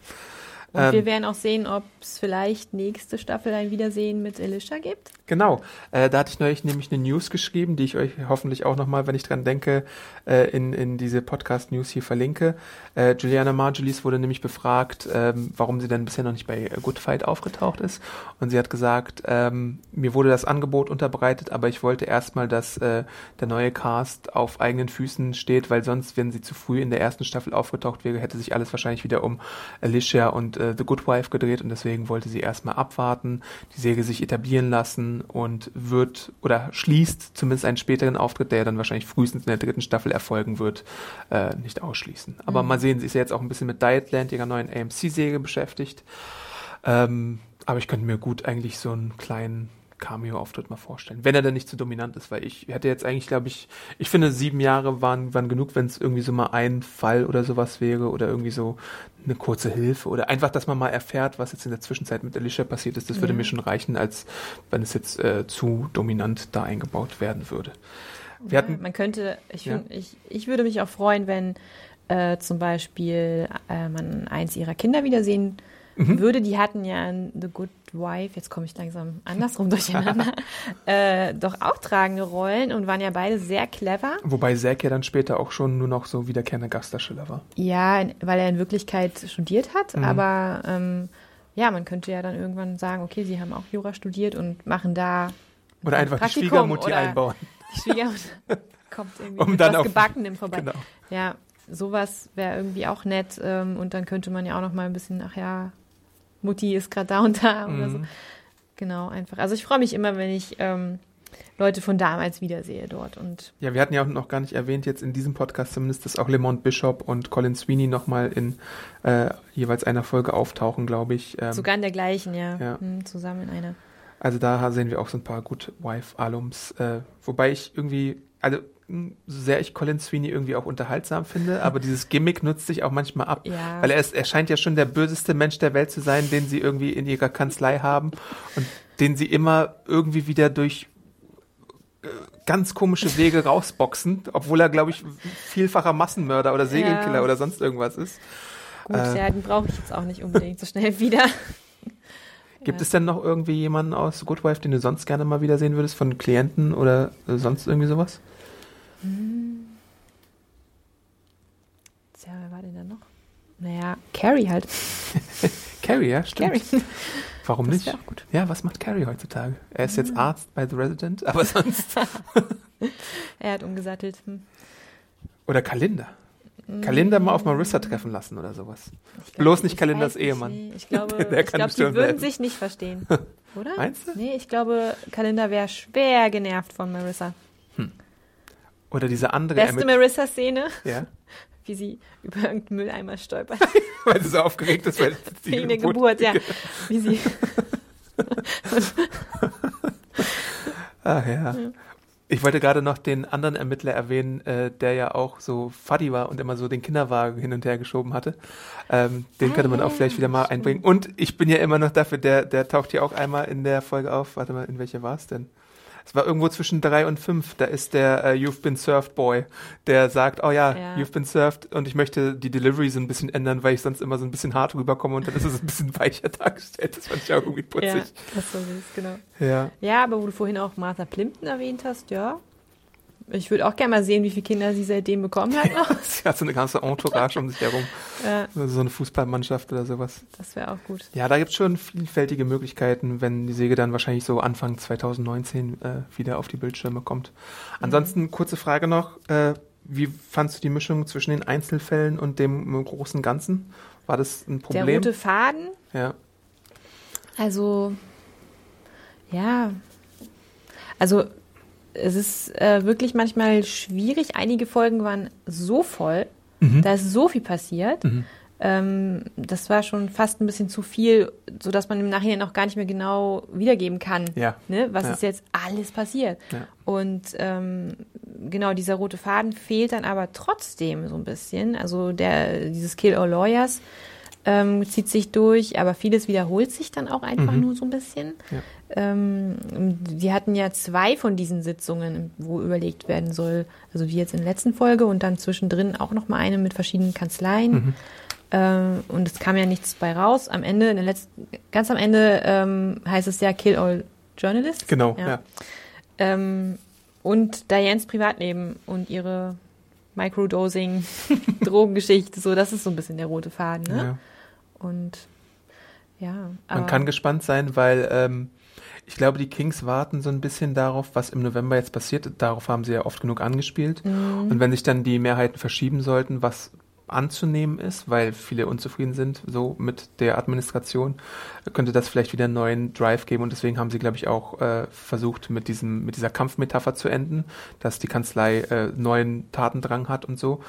Speaker 5: Und
Speaker 4: Ähm,
Speaker 5: wir werden auch sehen, ob es vielleicht nächste Staffel ein Wiedersehen mit Alicia gibt.
Speaker 4: Genau, äh, da hatte ich neulich nämlich eine News geschrieben, die ich euch hoffentlich auch nochmal, wenn ich dran denke, äh, in, in diese Podcast-News hier verlinke. Äh, Juliana Margulies wurde nämlich befragt, ähm, warum sie denn bisher noch nicht bei Good Fight aufgetaucht ist. Und sie hat gesagt, ähm, mir wurde das Angebot unterbreitet, aber ich wollte erstmal, dass äh, der neue Cast auf eigenen Füßen steht, weil sonst, wenn sie zu früh in der ersten Staffel aufgetaucht wäre, hätte sich alles wahrscheinlich wieder um Alicia und äh, The Good Wife gedreht und deswegen wollte sie erstmal abwarten, die Serie sich etablieren lassen und wird oder schließt zumindest einen späteren Auftritt, der dann wahrscheinlich frühestens in der dritten Staffel erfolgen wird, äh, nicht ausschließen. Aber mal sehen, sie ist ja jetzt auch ein bisschen mit Dietland, ihrer neuen AMC-Serie beschäftigt. Ähm, aber ich könnte mir gut eigentlich so einen kleinen Cameo-Auftritt mal vorstellen, wenn er dann nicht zu dominant ist, weil ich hätte jetzt eigentlich, glaube ich, ich finde sieben Jahre waren, waren genug, wenn es irgendwie so mal ein Fall oder sowas wäre oder irgendwie so eine kurze Hilfe oder einfach, dass man mal erfährt, was jetzt in der Zwischenzeit mit Alicia passiert ist. Das würde
Speaker 5: Ja.
Speaker 4: mir schon reichen, als wenn es jetzt äh, zu dominant da eingebaut werden würde. Wir hatten,
Speaker 5: Man könnte, ich,
Speaker 4: Ja.
Speaker 5: find, ich, ich würde mich auch freuen, wenn äh, zum Beispiel äh, man eins ihrer Kinder wiedersehen
Speaker 4: Mhm.
Speaker 5: würde. Die hatten ja in The Good Wife, jetzt komme ich langsam andersrum durcheinander, äh, doch auch tragende Rollen und waren ja beide sehr clever.
Speaker 4: wobei Zack ja dann später auch schon nur noch so wiederkehrender Gastdarsteller war.
Speaker 5: Ja, weil er in Wirklichkeit studiert hat,
Speaker 4: Mhm.
Speaker 5: aber ähm, ja, man könnte ja dann irgendwann sagen, okay, sie haben auch Jura studiert und machen da
Speaker 4: Oder einfach die
Speaker 5: Praktikum
Speaker 4: Schwiegermutti
Speaker 5: oder-
Speaker 4: einbauen.
Speaker 5: die Schwiegermutter kommt irgendwie
Speaker 4: Um
Speaker 5: mit
Speaker 4: dann
Speaker 5: was Gebackenem vorbei.
Speaker 4: Genau.
Speaker 5: Ja, sowas wäre irgendwie auch nett. Ähm, und dann könnte man ja auch noch mal ein bisschen, ach ja, Mutti ist gerade da und da oder so.
Speaker 4: Mhm.
Speaker 5: Genau, einfach. Also ich freue mich immer, wenn ich ähm, Leute von damals wiedersehe dort. Und
Speaker 4: Ja, wir hatten ja auch noch gar nicht erwähnt, jetzt in diesem Podcast zumindest, dass auch Lemont Bishop und Colin Sweeney nochmal in äh, jeweils einer Folge auftauchen, glaube ich. Ähm,
Speaker 5: sogar in der gleichen, ja,
Speaker 4: Ja.
Speaker 5: Hm, zusammen in einer.
Speaker 4: Also da sehen wir auch so ein paar Good Wife-Alums. Äh, wobei ich irgendwie, also so sehr ich Colin Sweeney irgendwie auch unterhaltsam finde, aber dieses Gimmick nutzt sich auch manchmal ab.
Speaker 5: Ja.
Speaker 4: Weil er, ist, er scheint ja schon der böseste Mensch der Welt zu sein, den sie irgendwie in ihrer Kanzlei haben und den sie immer irgendwie wieder durch äh, ganz komische Wege rausboxen, obwohl er, glaube ich, vielfacher Massenmörder oder Serienkiller
Speaker 5: Ja.
Speaker 4: oder sonst irgendwas ist.
Speaker 5: Gut,
Speaker 4: Äh.
Speaker 5: ja, den brauche ich jetzt auch nicht unbedingt so schnell wieder.
Speaker 4: Gibt
Speaker 5: Ja.
Speaker 4: es denn noch irgendwie jemanden aus Good Wife, den du sonst gerne mal wiedersehen würdest, von Klienten oder sonst irgendwie sowas?
Speaker 5: Tja, wer war denn da noch? Naja, Carrie halt.
Speaker 4: Carrie, ja, stimmt.
Speaker 5: Carrie.
Speaker 4: Warum
Speaker 5: Das
Speaker 4: nicht?
Speaker 5: auch gut.
Speaker 4: Ja, was macht Carrie heutzutage? Er ist jetzt Arzt bei The Resident, aber sonst.
Speaker 5: Er hat umgesattelt. Hm.
Speaker 4: Oder Kalinda. Kalinda mal auf Marissa treffen lassen oder sowas. Bloß nicht
Speaker 5: nicht,
Speaker 4: Ehemann.
Speaker 5: Ich glaube,
Speaker 4: Der
Speaker 5: ich
Speaker 4: kann
Speaker 5: glaube die würden
Speaker 4: helfen.
Speaker 5: sich nicht verstehen. Oder?
Speaker 4: Meinst du?
Speaker 5: Nee, ich glaube, Kalinda wäre schwer genervt von Marissa.
Speaker 4: Oder diese andere
Speaker 5: Beste Marissa-Szene,
Speaker 4: ja,
Speaker 5: wie sie über irgendeinen Mülleimer stolpert.
Speaker 4: weil sie so aufgeregt ist, weil sie
Speaker 5: Wegen der Geburt, ja. Wie sie.
Speaker 4: Ah ja. Ich wollte gerade noch den anderen Ermittler erwähnen, äh, der ja auch so fuddy war und immer so den Kinderwagen hin und her geschoben hatte. Ähm, den
Speaker 5: Ah,
Speaker 4: könnte man
Speaker 5: ja,
Speaker 4: auch vielleicht wieder mal
Speaker 5: stimmt.
Speaker 4: einbringen. Und ich bin ja immer noch dafür, der, der taucht hier auch einmal in der Folge auf. Warte mal, in welcher war es denn? Es war irgendwo zwischen drei und fünf. Da ist der äh, You've Been Served Boy, der sagt, oh ja,
Speaker 5: Ja.
Speaker 4: You've Been Served und ich möchte die Delivery so ein bisschen ändern, weil ich sonst immer so ein bisschen hart rüberkomme und dann ist es ein bisschen weicher dargestellt. Das fand ich auch irgendwie
Speaker 5: ja,
Speaker 4: putzig.
Speaker 5: das ist so süß, genau.
Speaker 4: Ja.
Speaker 5: Ja, aber wo du vorhin auch Martha Plimpton erwähnt hast, ja. Ich würde auch gerne mal sehen, wie viele Kinder sie seitdem bekommen hat noch.
Speaker 4: Sie hat so eine ganze Entourage um sich herum.
Speaker 5: Ja,
Speaker 4: So eine Fußballmannschaft oder sowas.
Speaker 5: das wäre auch gut.
Speaker 4: Ja, da gibt's schon vielfältige Möglichkeiten, wenn die Säge dann wahrscheinlich so Anfang 2019 äh, wieder auf die Bildschirme kommt. Ansonsten kurze Frage noch. Äh, wie fandst du die Mischung zwischen den Einzelfällen und dem großen Ganzen? War das ein
Speaker 5: Der
Speaker 4: Problem?
Speaker 5: rote Faden,
Speaker 4: ja.
Speaker 5: also ja, also es ist äh, wirklich manchmal schwierig. Einige Folgen waren so voll,
Speaker 4: Mhm.
Speaker 5: da ist so viel passiert. Ähm, das war schon fast ein bisschen zu viel, so dass man im Nachhinein auch gar nicht mehr genau wiedergeben kann,
Speaker 4: Ja.
Speaker 5: ne, was
Speaker 4: Ja.
Speaker 5: ist jetzt alles passiert.
Speaker 4: Ja.
Speaker 5: Und ähm, genau dieser rote Faden fehlt dann aber trotzdem so ein bisschen. Also der dieses Kill All Lawyers ähm, zieht sich durch, aber vieles wiederholt sich dann auch einfach nur so ein bisschen.
Speaker 4: Ja.
Speaker 5: Ähm, die hatten ja zwei von diesen Sitzungen, wo überlegt werden soll, also wie jetzt in der letzten Folge und dann zwischendrin auch noch mal eine mit verschiedenen Kanzleien. Ähm, und es kam ja nichts bei raus. Am Ende, in der letzten, ganz am Ende ähm, heißt es ja Kill All Journalists.
Speaker 4: Genau, ja.
Speaker 5: Ähm, und Dianes Privatleben und ihre Microdosing-Drogengeschichte, so, das ist so ein bisschen der rote Faden, ne?
Speaker 4: ja.
Speaker 5: Und ja,
Speaker 4: Man kann gespannt sein, weil ähm, ich glaube, die Kings warten so ein bisschen darauf, was im November jetzt passiert. Darauf haben sie ja oft genug angespielt.
Speaker 5: Mhm.
Speaker 4: Und wenn sich dann die Mehrheiten verschieben sollten, was anzunehmen ist, weil viele unzufrieden sind so mit der Administration, könnte das vielleicht wieder einen neuen Drive geben und deswegen haben sie, glaube ich, auch äh, versucht, mit diesem, mit dieser Kampfmetapher zu enden, dass die Kanzlei äh, neuen Tatendrang hat und so.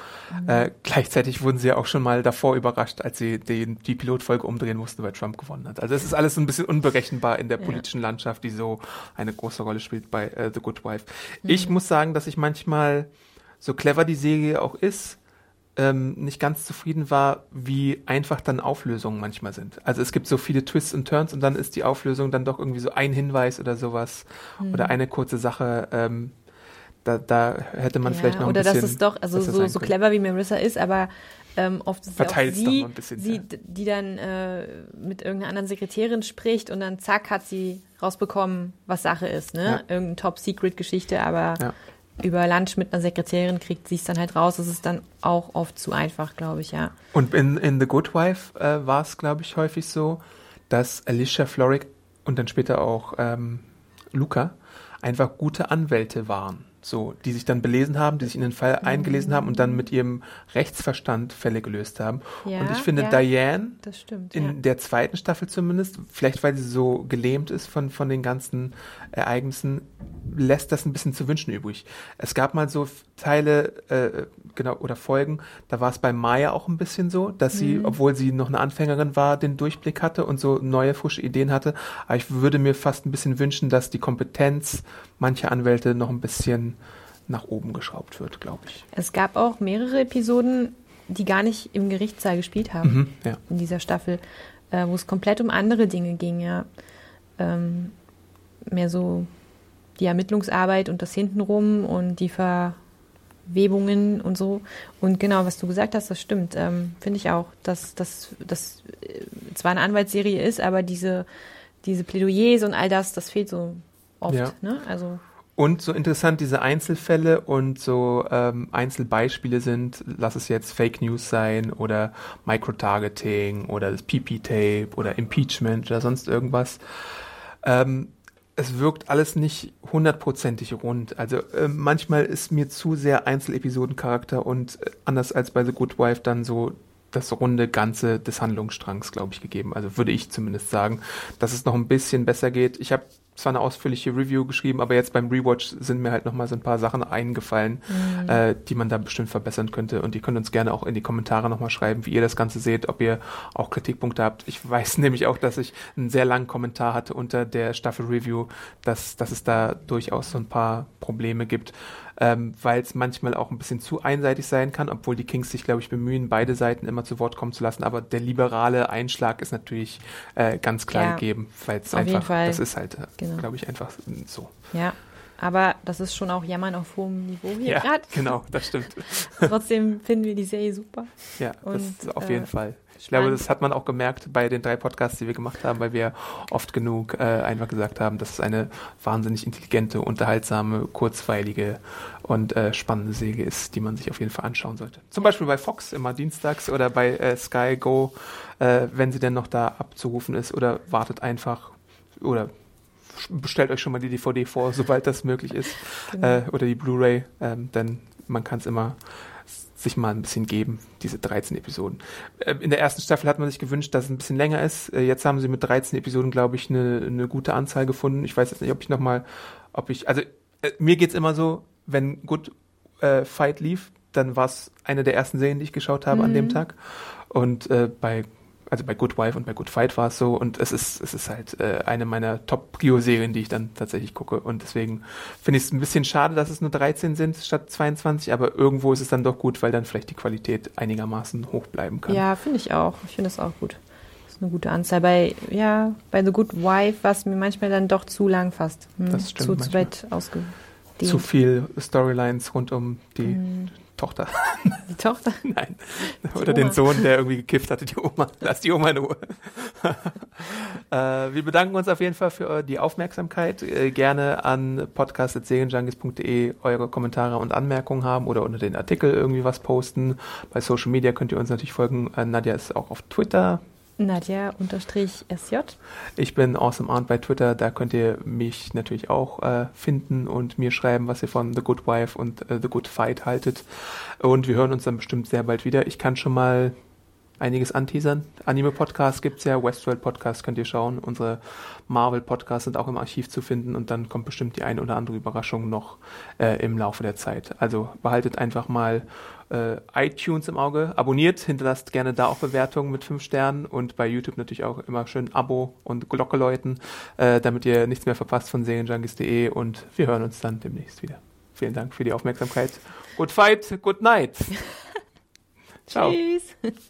Speaker 4: Äh, gleichzeitig wurden sie ja auch schon mal davor überrascht, als sie den, die Pilotfolge umdrehen mussten, weil Trump gewonnen hat. Also es ist alles so ein bisschen unberechenbar in der
Speaker 5: Ja.
Speaker 4: politischen Landschaft, die so eine große Rolle spielt bei äh, The Good Wife. Ich muss sagen, dass ich manchmal, so clever die Serie auch ist, ähm, nicht ganz zufrieden war, wie einfach dann Auflösungen manchmal sind. Also es gibt so viele Twists und Turns und dann ist die Auflösung dann doch irgendwie so ein Hinweis oder sowas oder eine kurze Sache. Ähm, da, da hätte man
Speaker 5: ja,
Speaker 4: vielleicht noch ein
Speaker 5: oder
Speaker 4: bisschen.
Speaker 5: dass es doch, also so, so clever wie Marissa ist, aber ähm, oft ist es ja sie,
Speaker 4: bisschen,
Speaker 5: sie
Speaker 4: ja.
Speaker 5: die dann äh, mit irgendeiner anderen Sekretärin spricht und dann zack hat sie rausbekommen, was Sache ist, ne?
Speaker 4: Ja.
Speaker 5: Irgendeine Top-Secret-Geschichte, aber. Über Lunch mit einer Sekretärin kriegt sie es dann halt raus. Das ist dann auch oft zu einfach, glaube ich, ja.
Speaker 4: Und in, in The Good Wife äh, war es, glaube ich, häufig so, dass Alicia Florrick und dann später auch ähm, Luca einfach gute Anwälte waren. So, die sich dann belesen haben, die sich in den Fall eingelesen haben und dann mit ihrem Rechtsverstand Fälle gelöst haben.
Speaker 5: Ja,
Speaker 4: und ich finde,
Speaker 5: ja.
Speaker 4: Diane
Speaker 5: stimmt.
Speaker 4: in
Speaker 5: ja.
Speaker 4: der zweiten Staffel zumindest, vielleicht weil sie so gelähmt ist von, von den ganzen Ereignissen, lässt das ein bisschen zu wünschen übrig. Es gab mal so Teile, äh, genau, oder Folgen, da war es bei Maya auch ein bisschen so, dass sie, obwohl sie noch eine Anfängerin war, den Durchblick hatte und so neue, frische Ideen hatte. Aber ich würde mir fast ein bisschen wünschen, dass die Kompetenz mancher Anwälte noch ein bisschen nach oben geschraubt wird, glaube ich.
Speaker 5: Es gab auch mehrere Episoden, die gar nicht im Gerichtssaal gespielt haben.
Speaker 4: Mhm, ja.
Speaker 5: in dieser Staffel, äh, wo es komplett um andere Dinge ging, ja. Ähm, mehr so die Ermittlungsarbeit und das Hintenrum und die Verwebungen und so. Und genau, was du gesagt hast, das stimmt. Ähm, Finde ich auch, dass das äh, zwar eine Anwaltsserie ist, aber diese, diese Plädoyers und all das, das fehlt so oft.
Speaker 4: Ja.
Speaker 5: Ne? Also
Speaker 4: Und so interessant diese Einzelfälle und so ähm, Einzelbeispiele sind, lass es jetzt Fake News sein oder Microtargeting oder das PP-Tape oder Impeachment oder sonst irgendwas. Ähm, es wirkt alles nicht hundertprozentig rund. Also äh, manchmal ist mir zu sehr Einzelepisodencharakter und äh, anders als bei The Good Wife dann so das runde Ganze des Handlungsstrangs, glaube ich, gegeben. Also würde ich zumindest sagen, dass es noch ein bisschen besser geht. Ich habe zwar eine ausführliche Review geschrieben, aber jetzt beim Rewatch sind mir halt nochmal so ein paar Sachen eingefallen, mhm. äh, die man da bestimmt verbessern könnte. Und ihr könnt uns gerne auch in die Kommentare nochmal schreiben, wie ihr das Ganze seht, ob ihr auch Kritikpunkte habt. Ich weiß nämlich auch, dass ich einen sehr langen Kommentar hatte unter der Staffel Review, dass, dass es da durchaus so ein paar Probleme gibt ähm, weil es manchmal auch ein bisschen zu einseitig sein kann, obwohl die Kings sich, glaube ich, bemühen, beide Seiten immer zu Wort kommen zu lassen. Aber der liberale Einschlag ist natürlich äh, ganz klar ja, gegeben, weil es einfach, das ist halt, äh, genau. glaube ich, einfach so.
Speaker 5: Ja. Aber das ist schon auch Jammern auf hohem Niveau hier
Speaker 4: ja,
Speaker 5: gerade.
Speaker 4: Genau, das stimmt.
Speaker 5: Trotzdem finden wir die Serie super.
Speaker 4: Ja, Und, das ist auf jeden äh, Fall. Ich glaube, das hat man auch gemerkt bei den drei Podcasts, die wir gemacht haben, weil wir oft genug äh, einfach gesagt haben, dass es eine wahnsinnig intelligente, unterhaltsame, kurzweilige und äh, spannende Säge ist, die man sich auf jeden Fall anschauen sollte. Zum Beispiel bei Fox immer dienstags oder bei äh, Sky Go, äh, wenn sie denn noch da abzurufen ist oder wartet einfach oder bestellt euch schon mal die DVD vor, sobald das möglich ist genau. äh, oder die Blu-ray, ähm, denn man kann es immer sich mal ein bisschen geben, diese 13 Episoden. Äh, in der ersten Staffel hat man sich gewünscht, dass es ein bisschen länger ist. Äh, jetzt haben sie mit 13 Episoden, glaube ich, eine, eine gute Anzahl gefunden. Ich weiß jetzt nicht, ob ich nochmal, ob ich, also äh, mir geht's immer so, wenn Good äh, Fight lief, dann war es eine der ersten Serien, die ich geschaut habe mhm. an dem mhm. Tag. Und äh, bei also bei Good Wife und bei Good Fight war es so und es ist, es ist halt äh, eine meiner Top-Prio-Serien, die ich dann tatsächlich gucke und deswegen finde ich es ein bisschen schade, dass es nur 13 sind statt 22, aber irgendwo ist es dann doch gut, weil dann vielleicht die Qualität einigermaßen hoch bleiben kann.
Speaker 5: Ja, finde ich auch. Ich finde es auch gut. Das ist eine gute Anzahl. Bei, ja, bei The Good Wife war es mir manchmal dann doch zu lang fast. Hm,
Speaker 4: das stimmt.
Speaker 5: Zu, zu weit ausgedehnt.
Speaker 4: Zu viel Storylines rund um die hm. Tochter.
Speaker 5: Die Tochter?
Speaker 4: Nein. Die Oder Oma. den Sohn, der irgendwie gekifft hatte, die Oma. Lass die Oma in Ruhe. äh, wir bedanken uns auf jeden Fall für die Aufmerksamkeit. Äh, gerne an podcast.serienjunkies.de eure Kommentare und Anmerkungen haben oder unter den Artikel irgendwie was posten. Bei Social Media könnt ihr uns natürlich folgen. Äh, Nadja ist auch auf Twitter.
Speaker 5: Nadja-SJ.
Speaker 4: Ich bin Awesome Arndt bei Twitter. Da könnt ihr mich natürlich auch äh, finden und mir schreiben, was ihr von The Good Wife und äh, The Good Fight haltet. Und wir hören uns dann bestimmt sehr bald wieder. Ich kann schon mal einiges anteasern. Anime-Podcasts gibt's ja, Westworld-Podcasts könnt ihr schauen. Unsere Marvel-Podcasts sind auch im Archiv zu finden und dann kommt bestimmt die eine oder andere Überraschung noch äh, im Laufe der Zeit. Also behaltet einfach mal äh, iTunes im Auge, abonniert, hinterlasst gerne da auch Bewertungen mit fünf Sternen und bei YouTube natürlich auch immer schön Abo und Glocke läuten, äh, damit ihr nichts mehr verpasst von serienjunkies.de und wir hören uns dann demnächst wieder. Vielen Dank für die Aufmerksamkeit. Good fight, good night.
Speaker 5: Ciao. Tschüss.